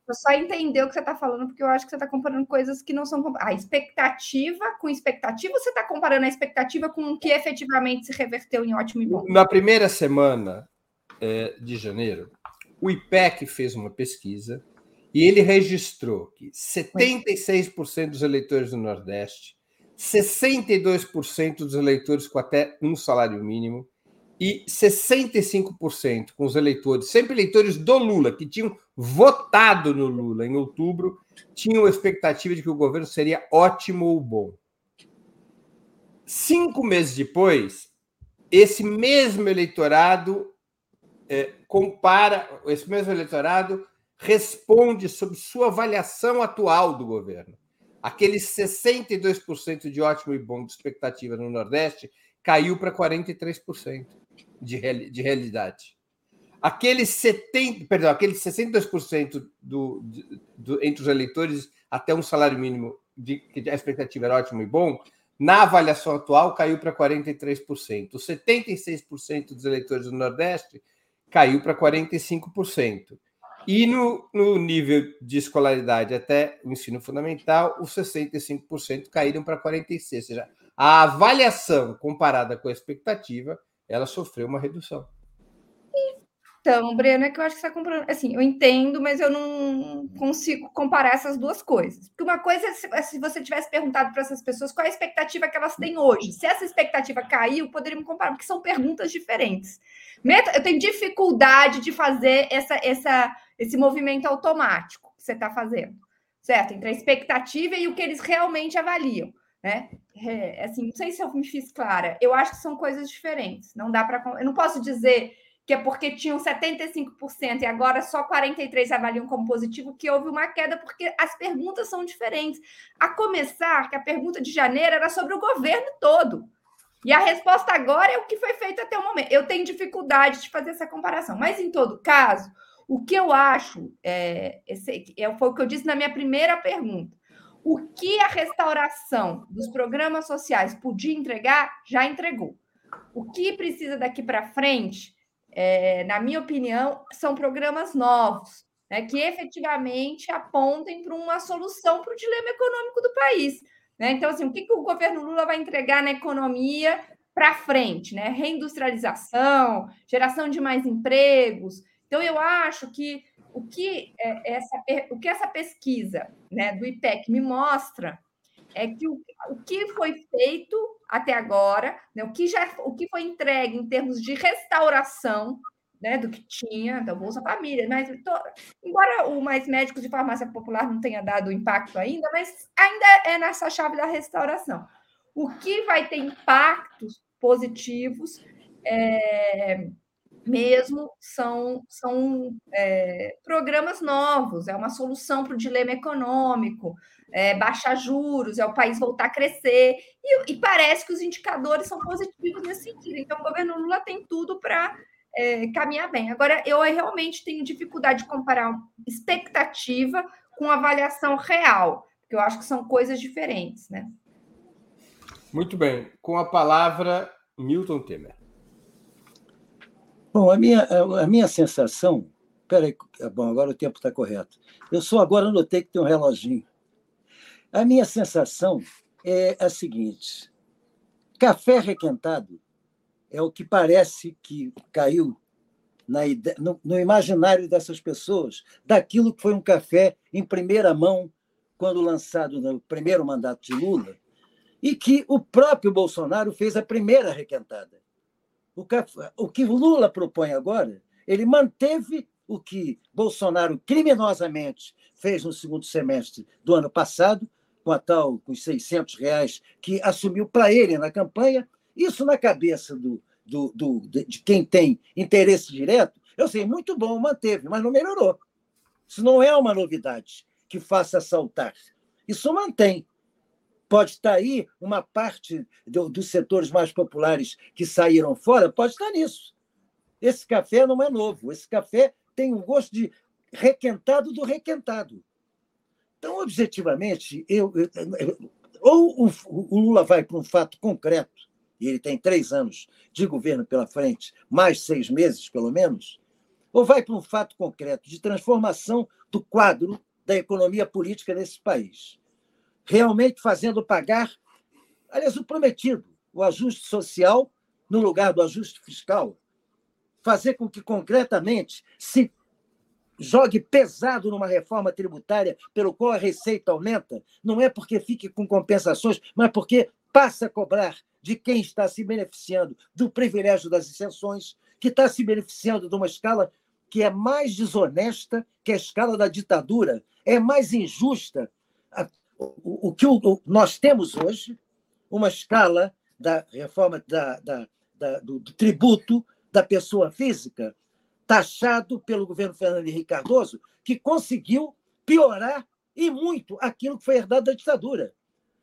eu só entender o que você está falando, porque eu acho que você está comparando coisas que não são. A expectativa com expectativa, ou você está comparando a expectativa com o que efetivamente se reverteu em ótimo e bom? Na primeira semana é, de janeiro, o IPEC fez uma pesquisa e ele registrou que 76% dos eleitores do Nordeste, 62% dos eleitores com até um salário mínimo, e 65% com os eleitores, sempre eleitores do Lula, que tinham votado no Lula em outubro, tinham a expectativa de que o governo seria ótimo ou bom. Cinco meses depois, esse mesmo eleitorado é, compara, esse mesmo eleitorado responde sobre sua avaliação atual do governo. Aqueles 62% de ótimo e bom de expectativa no Nordeste caiu para 43% de, real, de realidade. Aqueles 70, perdão, aqueles 62% do, do, entre os eleitores até um salário mínimo de que a expectativa era ótimo e bom, na avaliação atual caiu para 43%. Os 76% dos eleitores do Nordeste caiu para 45%. E no, no, nível de escolaridade até o ensino fundamental, os 65% caíram para 46%. Ou seja, a avaliação comparada com a expectativa ela sofreu uma redução. Então, Breno, é que eu acho que você está comprando. Assim, eu entendo, mas eu não consigo comparar essas duas coisas. Porque uma coisa é se, é você tivesse perguntado para essas pessoas qual é a expectativa que elas têm hoje. Se essa expectativa caiu, poderíamos comparar, porque são perguntas diferentes. Eu tenho dificuldade de fazer essa, essa, esse movimento automático que você está fazendo, certo? Entre a expectativa e o que eles realmente avaliam né? É, assim, não sei se eu me fiz clara. Eu acho que são coisas diferentes. Não dá para. Eu não posso dizer que é porque tinham 75% e agora só 43 avaliam como positivo que houve uma queda, porque as perguntas são diferentes. A começar, que a pergunta de janeiro era sobre o governo todo. E a resposta agora é o que foi feito até o momento. Eu tenho dificuldade de fazer essa comparação, mas em todo caso, O que eu acho, é, é, foi o que eu disse na minha primeira pergunta. O que a restauração dos programas sociais podia entregar, já entregou. O que precisa daqui para frente, é, na minha opinião, são programas novos, né, que efetivamente apontem para uma solução para o dilema econômico do país. Né? Então, assim, o que, que o governo Lula vai entregar na economia para frente? Né? Reindustrialização, geração de mais empregos. Então, eu acho que o que, é, essa, o que essa pesquisa né, do IPEC me mostra é que o, o que foi feito até agora, né, o, que já, o que foi entregue em termos de restauração né, do que tinha, da Bolsa Família, mas to, embora o Mais Médicos de Farmácia Popular não tenha dado impacto ainda, mas ainda é nessa chave da restauração. O que vai ter impactos positivos é, mesmo são, são é, programas novos, é uma solução para o dilema econômico, é, baixar juros, é o país voltar a crescer, e, e, parece que os indicadores são positivos nesse sentido. Então, o governo Lula tem tudo para é, caminhar bem. Agora, eu realmente tenho dificuldade de comparar expectativa com avaliação real, porque eu acho que são coisas diferentes, né? Muito bem. Com a palavra, Milton Temer. Bom, a minha, a minha sensação. Peraí, bom, agora o tempo está correto. Eu só agora notei que tem um reloginho. A minha sensação é a seguinte: café requentado é o que parece que caiu na, no, no imaginário dessas pessoas daquilo que foi um café em primeira mão quando lançado no primeiro mandato de Lula e que o próprio Bolsonaro fez a primeira requentada. O, café, o que Lula propõe agora, ele manteve o que Bolsonaro criminosamente fez no segundo semestre do ano passado, com a tal, com os 600 reais que assumiu para ele na campanha, isso na cabeça do, do, do, de quem tem interesse direto, eu sei, muito bom, manteve, mas não melhorou. Isso não é uma novidade que faça saltar. Isso mantém. Pode estar aí uma parte do, dos setores mais populares que saíram fora, pode estar nisso. Esse café não é novo. Esse café tem um gosto de requentado do requentado. Então, objetivamente, eu, eu, eu ou o, o Lula vai para um fato concreto, e ele tem três anos de governo pela frente, mais seis meses, pelo menos, ou vai para um fato concreto de transformação do quadro da economia política nesse país, realmente fazendo pagar, aliás, o prometido, o ajuste social no lugar do ajuste fiscal, fazer com que concretamente se jogue pesado numa reforma tributária pelo qual a receita aumenta, não é porque fique com compensações, mas porque passa a cobrar de quem está se beneficiando do privilégio das isenções, que está se beneficiando de uma escala que é mais desonesta que a escala da ditadura, é mais injusta. O, que nós temos hoje, uma escala da reforma da, da, da do, do tributo da pessoa física, taxado pelo governo Fernando Henrique Cardoso, que conseguiu piorar e muito aquilo que foi herdado da ditadura.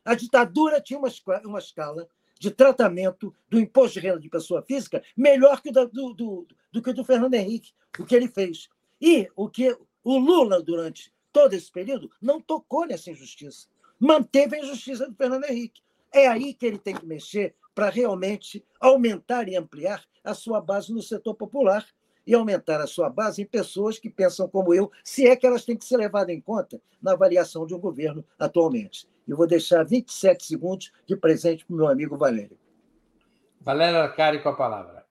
A ditadura tinha uma, uma escala de tratamento do imposto de renda de pessoa física melhor que do, do, do, do que o do Fernando Henrique, o que ele fez. E o que o Lula, durante todo esse período, não tocou nessa injustiça. Manteve a injustiça do Fernando Henrique. É aí que ele tem que mexer para realmente aumentar e ampliar a sua base no setor popular e aumentar a sua base em pessoas que pensam como eu, se é que elas têm que ser levadas em conta na avaliação de um governo atualmente. E vou deixar 27 segundos de presente para o meu amigo Valério. Valério Arcari com a palavra.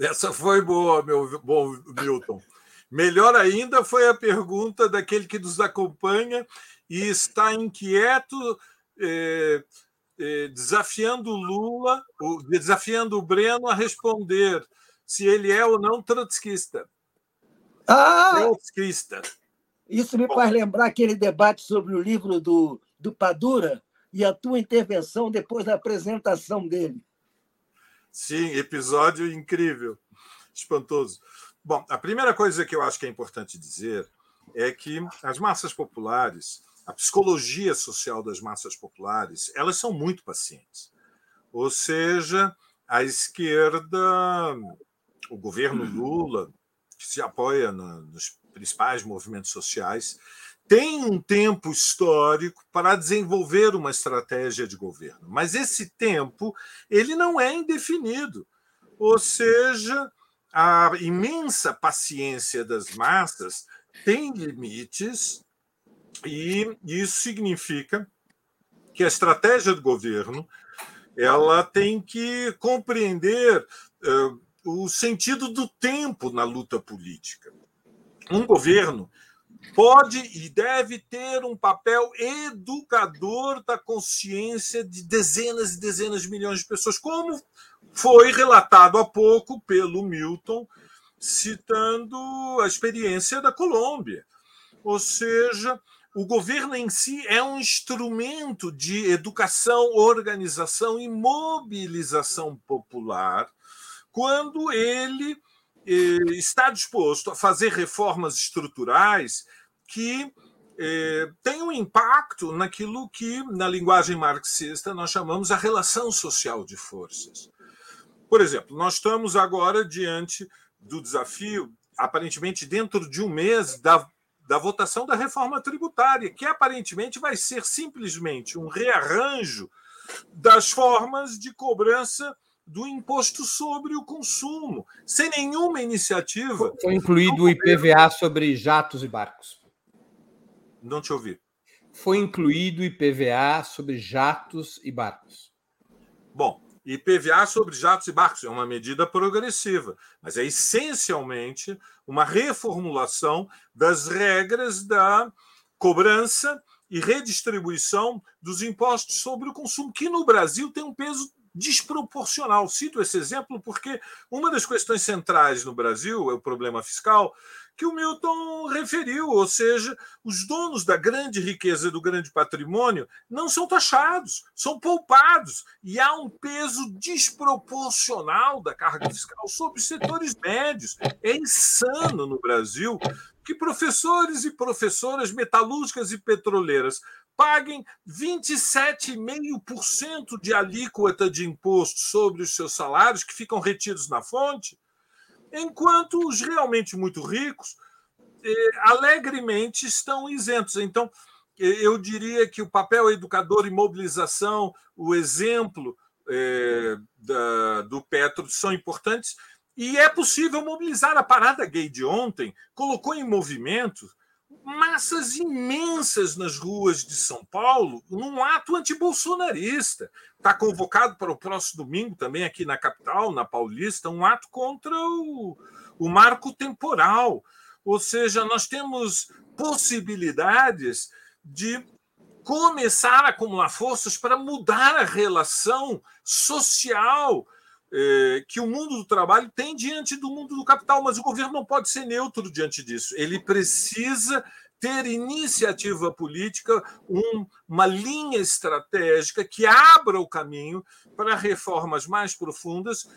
Essa foi boa, meu bom Milton. Melhor ainda foi a pergunta daquele que nos acompanha e está inquieto, eh, eh, desafiando o Lula, o, desafiando o Breno a responder se ele é ou não trotskista. Ah! Trotskista. Isso me Bom, faz lembrar aquele debate sobre o livro do, do Padura e a tua intervenção depois da apresentação dele. Sim, episódio incrível, espantoso. Bom, a primeira coisa que eu acho que é importante dizer é que as massas populares, a psicologia social das massas populares, elas são muito pacientes. Ou seja, a esquerda o governo Lula, que se apoia nos principais movimentos sociais, tem um tempo histórico para desenvolver uma estratégia de governo, mas esse tempo ele não é indefinido. Ou seja, a imensa paciência das massas tem limites e isso significa que a estratégia do governo ela tem que compreender uh, o sentido do tempo na luta política. Um governo pode e deve ter um papel educador da consciência de dezenas e dezenas de milhões de pessoas, como foi relatado há pouco pelo Milton, citando a experiência da Colômbia. Ou seja, o governo em si é um instrumento de educação, organização e mobilização popular quando ele eh, está disposto a fazer reformas estruturais que eh, tenham impacto naquilo que, na linguagem marxista, nós chamamos a relação social de forças. Por exemplo, nós estamos agora diante do desafio, aparentemente dentro de um mês, da, da votação da reforma tributária, que aparentemente vai ser simplesmente um rearranjo das formas de cobrança do imposto sobre o consumo, sem nenhuma iniciativa. Foi incluído o IPVA sobre jatos e barcos. Não te ouvi. Foi incluído o IPVA sobre jatos e barcos. Bom, IPVA sobre jatos e barcos é uma medida progressiva, mas é essencialmente uma reformulação das regras da cobrança e redistribuição dos impostos sobre o consumo, que no Brasil tem um peso desproporcional. Cito esse exemplo porque uma das questões centrais no Brasil é o problema fiscal que o Milton referiu, ou seja, os donos da grande riqueza do grande patrimônio não são taxados, são poupados, e há um peso desproporcional da carga fiscal sobre os setores médios. É insano no Brasil que professores e professoras metalúrgicas e petroleiras paguem 27,5% de alíquota de imposto sobre os seus salários, que ficam retidos na fonte, enquanto os realmente muito ricos eh, alegremente estão isentos. Então, eh, eu diria que o papel educador e mobilização, o exemplo eh, da, do Petro são importantes. E é possível mobilizar. A parada gay de ontem colocou em movimento massas imensas nas ruas de São Paulo num ato antibolsonarista. Está convocado para o próximo domingo, também aqui na capital, na Paulista, um ato contra o, o marco temporal. Ou seja, nós temos possibilidades de começar a acumular forças para mudar a relação social é, que o mundo do trabalho tem diante do mundo do capital, mas o governo não pode ser neutro diante disso. Ele precisa ter iniciativa política, um, uma linha estratégica que abra o caminho para reformas mais profundas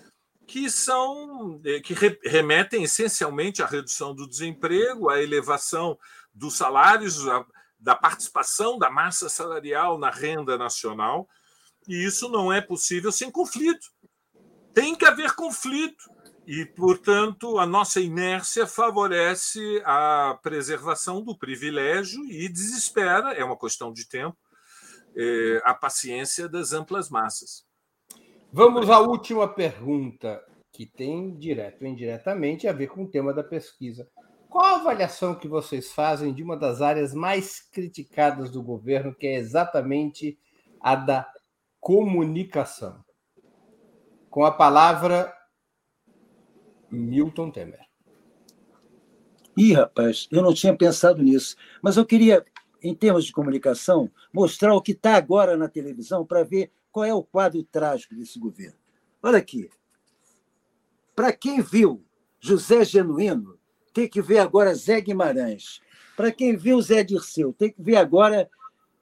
que são é, que remetem essencialmente à redução do desemprego, à elevação dos salários, à, da participação da massa salarial na renda nacional, e isso não é possível sem conflito tem que haver conflito. E, portanto, a nossa inércia favorece a preservação do privilégio e desespera, é uma questão de tempo, é, a paciência das amplas massas. Vamos à última pergunta, que tem direto ou indiretamente a ver com o tema da pesquisa. Qual a avaliação que vocês fazem de uma das áreas mais criticadas do governo, que é exatamente a da comunicação? Com a palavra Milton Temer. Ih, rapaz, eu não tinha pensado nisso. Mas eu queria, em termos de comunicação, mostrar o que está agora na televisão para ver qual é o quadro trágico desse governo. Olha aqui. Para quem viu José Genuíno, tem que ver agora Zé Guimarães. Para quem viu Zé Dirceu, tem que ver agora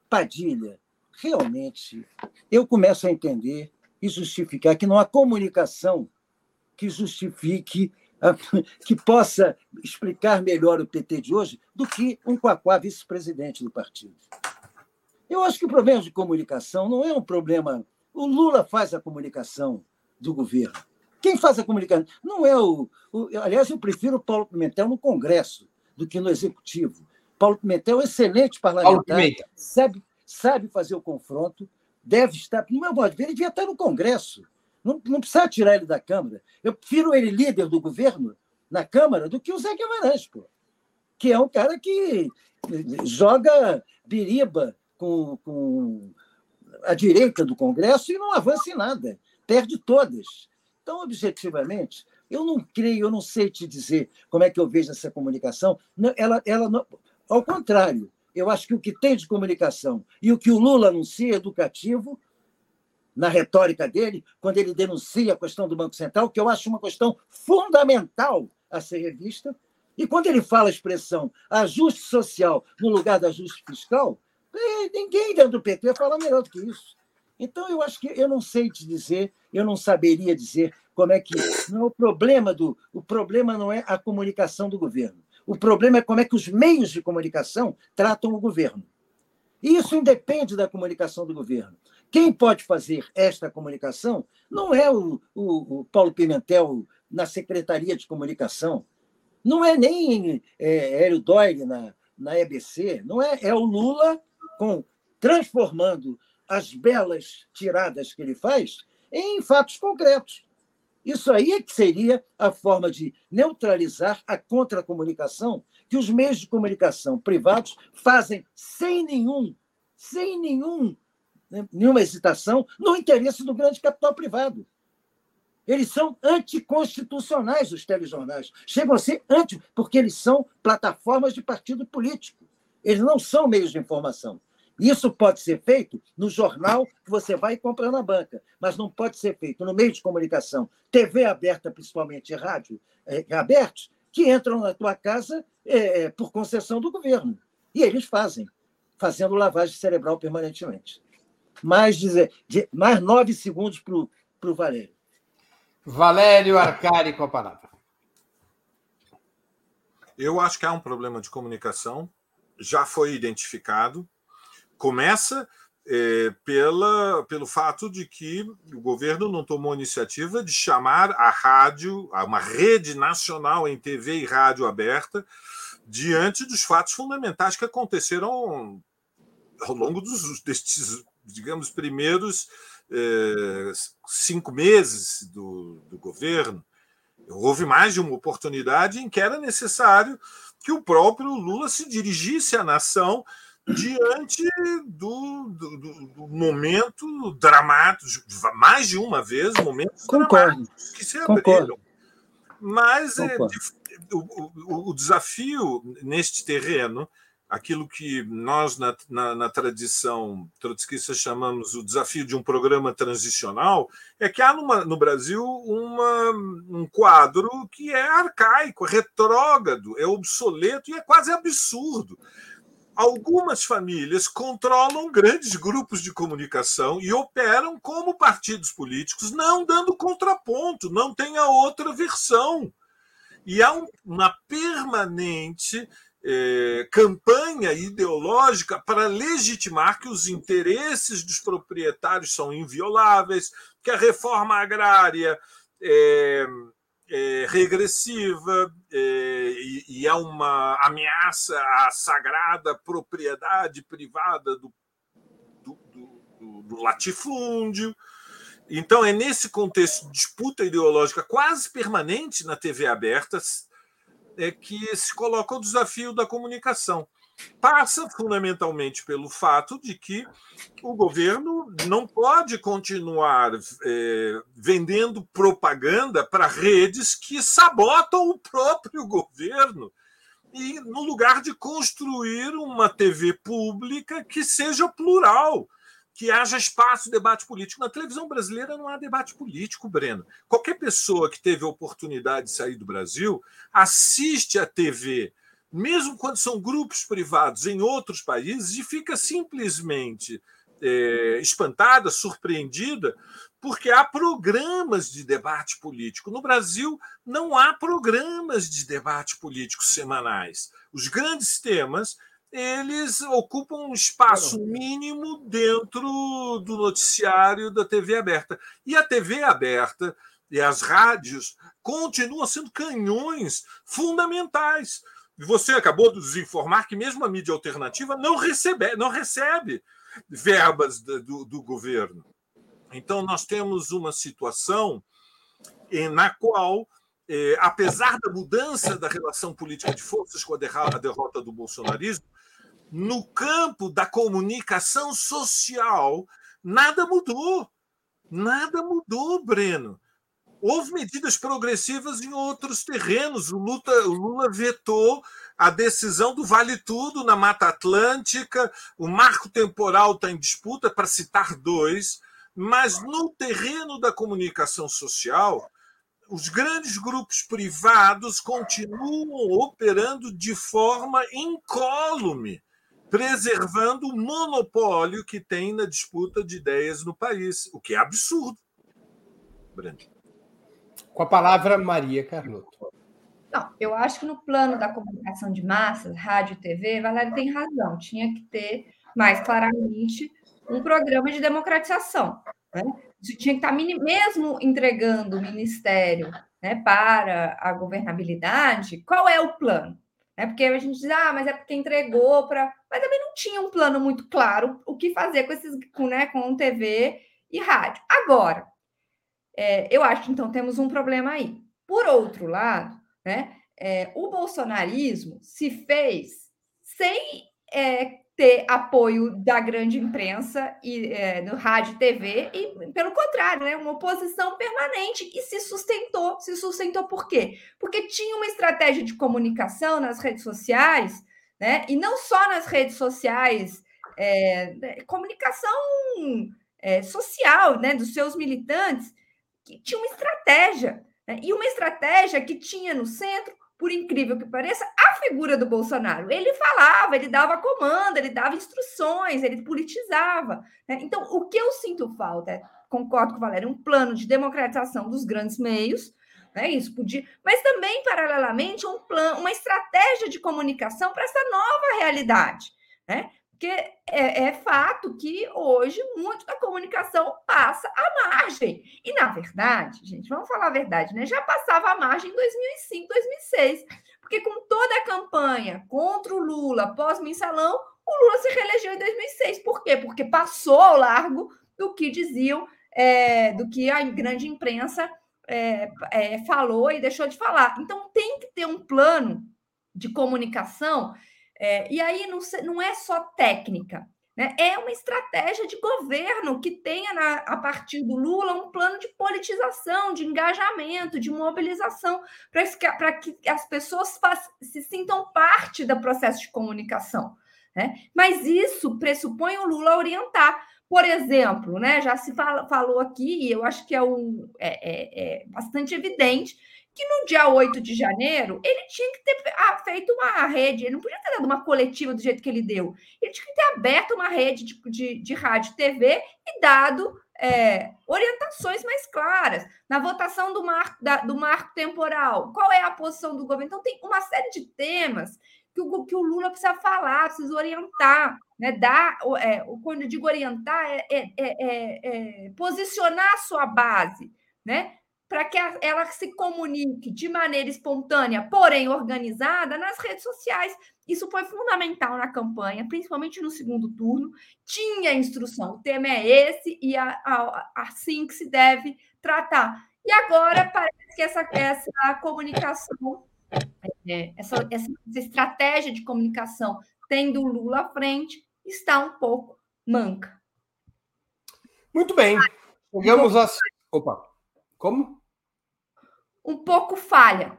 Padilha. Realmente, eu começo a entender e justificar que não há comunicação que justifique, [laughs] que possa explicar melhor o PT de hoje do que um Quaquá vice-presidente do partido. Eu acho que o problema de comunicação não é um problema. O Lula faz a comunicação do governo. Quem faz a comunicação? Não é o, o. Aliás, eu prefiro o Paulo Pimentel no Congresso do que no Executivo. Paulo Pimentel é um excelente parlamentar, sabe, sabe fazer o confronto, deve estar. No meu modo de ver, ele devia estar no Congresso. Não, não precisa tirar ele da Câmara. Eu prefiro ele líder do governo na Câmara do que o Zé Guimarães, pô, que é um cara que joga biriba com, com a direita do Congresso e não avança em nada, perde todas. Então, objetivamente, eu não creio, eu não sei te dizer como é que eu vejo essa comunicação. Ela, ela não, ao contrário, eu acho que o que tem de comunicação e o que o Lula anuncia educativo, na retórica dele, quando ele denuncia a questão do Banco Central, que eu acho uma questão fundamental a ser revista, e quando ele fala a expressão ajuste social no lugar de ajuste fiscal, é, ninguém dentro do PT fala melhor do que isso. Então, eu acho que eu não sei te dizer, eu não saberia dizer como é que. Não, o, problema do, o problema não é a comunicação do governo. O problema é como é que os meios de comunicação tratam o governo. E isso independe da comunicação do governo. Quem pode fazer esta comunicação não é o, o, o Paulo Pimentel na Secretaria de Comunicação, não é nem é, Hélio Doyle na, na EBC, não é, é o Lula com, transformando as belas tiradas que ele faz em fatos concretos. Isso aí é que seria a forma de neutralizar a contracomunicação que os meios de comunicação privados fazem sem nenhum, sem nenhum, né, nenhuma hesitação no interesse do grande capital privado. Eles são anticonstitucionais, os telejornais. Chegam a ser anti, porque eles são plataformas de partido político. Eles não são meios de informação. Isso pode ser feito no jornal que você vai e compra na banca, mas não pode ser feito no meio de comunicação, TV aberta, principalmente rádio é, abertos, que entram na tua casa é, por concessão do governo. E eles fazem, fazendo lavagem cerebral permanentemente. Mais, dizer, mais nove segundos para o Valério. Valério Arcari com a palavra. Eu acho que há um problema de comunicação, já foi identificado começa é, pela, pelo fato de que o governo não tomou iniciativa de chamar a rádio, a uma rede nacional em TV e rádio aberta, diante dos fatos fundamentais que aconteceram ao longo dos, destes, digamos, primeiros é, cinco meses do, do governo. Houve mais de uma oportunidade em que era necessário que o próprio Lula se dirigisse à nação diante do, do, do, momento dramático, mais de uma vez, momentos Concordo. dramáticos que se abriram. Concordo. Mas é, o, o, o, desafio neste terreno, aquilo que nós, na, na, na tradição trotskista, chamamos o desafio de um programa transicional, é que há numa, no Brasil uma, um quadro que é arcaico, é retrógrado, é obsoleto e é quase absurdo algumas famílias controlam grandes grupos de comunicação e operam como partidos políticos, não dando contraponto, não tem a outra versão. E há uma permanente eh, campanha ideológica para legitimar que os interesses dos proprietários são invioláveis, que a reforma agrária. Eh, é, regressiva é, e, e, é uma ameaça à sagrada propriedade privada do, do, do, do latifúndio. Então, é nesse contexto de disputa ideológica quase permanente na TV aberta é que se coloca o desafio da comunicação passa fundamentalmente pelo fato de que o governo não pode continuar é, vendendo propaganda para redes que sabotam o próprio governo. E no lugar de construir uma TV pública que seja plural, que haja espaço de debate político. Na televisão brasileira não há debate político, Breno. Qualquer pessoa que teve a oportunidade de sair do Brasil assiste a TV mesmo quando são grupos privados em outros países, e fica simplesmente é, espantada, surpreendida, porque há programas de debate político. No Brasil, não há programas de debate político semanais. Os grandes temas eles ocupam um espaço mínimo dentro do noticiário da TV aberta. E a TV aberta e as rádios continuam sendo canhões fundamentais. Você acabou de nos informar que mesmo a mídia alternativa não recebe, não recebe verbas do, do governo. Então, nós temos uma situação na qual, eh, apesar da mudança da relação política de forças com a derrota do bolsonarismo, no campo da comunicação social, nada mudou. Nada mudou, Breno. Houve medidas progressivas em outros terrenos. O Lula, o Lula vetou a decisão do Vale Tudo na Mata Atlântica, o marco temporal está em disputa, para citar dois, mas no terreno da comunicação social, os grandes grupos privados continuam operando de forma incólume preservando o monopólio que tem na disputa de ideias no país, o que é absurdo. Brandi. Com a palavra, Maria Carlotto. Não, eu acho que no plano da comunicação de massas, rádio e TV, Valério tem razão. Tinha que ter mais claramente um programa de democratização. Né? Isso tinha que estar, mesmo entregando o ministério né, para a governabilidade, qual é o plano? É porque a gente diz, ah, mas é porque entregou para. Mas também não tinha um plano muito claro o que fazer com esses, com, né, com TV e rádio. Agora, é, eu acho que então temos um problema aí. Por outro lado, né, é, o bolsonarismo se fez sem é, ter apoio da grande imprensa e é, no rádio e TV, e pelo contrário, né, uma oposição permanente que se sustentou. Se sustentou por quê? Porque tinha uma estratégia de comunicação nas redes sociais, né, e não só nas redes sociais, é, né, comunicação é, social né, dos seus militantes, que tinha uma estratégia. Né, e uma estratégia que tinha no centro por incrível que pareça, a figura do Bolsonaro. Ele falava, ele dava comando, ele dava instruções, ele politizava. Né? Então, o que eu sinto falta, é, concordo com o Valério, um plano de democratização dos grandes meios, né? Isso podia, mas também, paralelamente, um plano, uma estratégia de comunicação para essa nova realidade. Né? Porque é, é, fato que hoje muito da comunicação passa à margem. E, na verdade, gente, vamos falar a verdade, né? Já passava à margem em 2005, 2006. Porque com toda a campanha contra o Lula pós-mensalão, o Lula se reelegeu em 2006. Por quê? Porque passou ao largo do que diziam, é, do que a grande imprensa é, é, falou e deixou de falar. Então, tem que ter um plano de comunicação é, e aí não, não é só técnica, né? é uma estratégia de governo que tenha, na, a partir do Lula, um plano de politização, de engajamento, de mobilização, para que, as pessoas se sintam parte do processo de comunicação. Né? Mas isso pressupõe o Lula orientar. Por exemplo, né, já se fala, falou aqui, e eu acho que é, um, é, é, é bastante evidente, que no dia 8 de janeiro ele tinha que ter ah, feito uma rede, ele não podia ter dado uma coletiva do jeito que ele deu, ele tinha que ter aberto uma rede de, de, de rádio e TV e dado é, orientações mais claras na votação do marco, da, do marco temporal. Qual é a posição do governo? Então, tem uma série de temas que o, que o Lula precisa falar, precisa orientar, né? Dar, é, quando eu digo orientar, é, é, é, é posicionar a sua base, né? Para que ela se comunique de maneira espontânea, porém organizada, nas redes sociais. Isso foi fundamental na campanha, principalmente no segundo turno. Tinha instrução, o tema é esse e a, a, assim que se deve tratar. E agora parece que essa, essa comunicação, é, essa, essa, estratégia de comunicação tendo o Lula à frente, está um pouco manca. Muito bem. Chegamos a. Opa, como? Um pouco falha.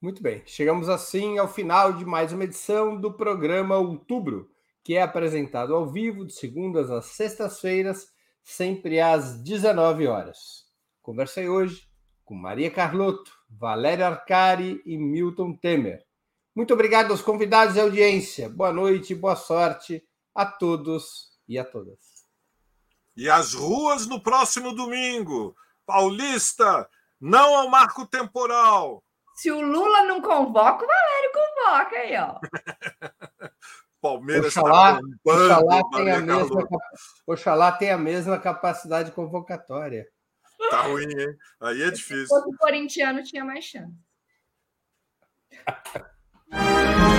Muito bem. Chegamos assim ao final de mais uma edição do programa Outubro, que é apresentado ao vivo de segundas às sextas-feiras, sempre às 19 horas. Conversei hoje com Maria Carlotto, Valéria Arcari e Milton Temer. Muito obrigado aos convidados e audiência. Boa noite e boa sorte a todos e a todas. E as ruas no próximo domingo. Paulista, não ao marco temporal. Se o Lula não convoca, o Valério convoca aí, ó. [laughs] Palmeiras Oxalá, tá Oxalá, tem a mesma, Oxalá tem a mesma capacidade convocatória. Tá ruim, hein? Aí é difícil. Se fosse corintiano, tinha mais chance. [laughs]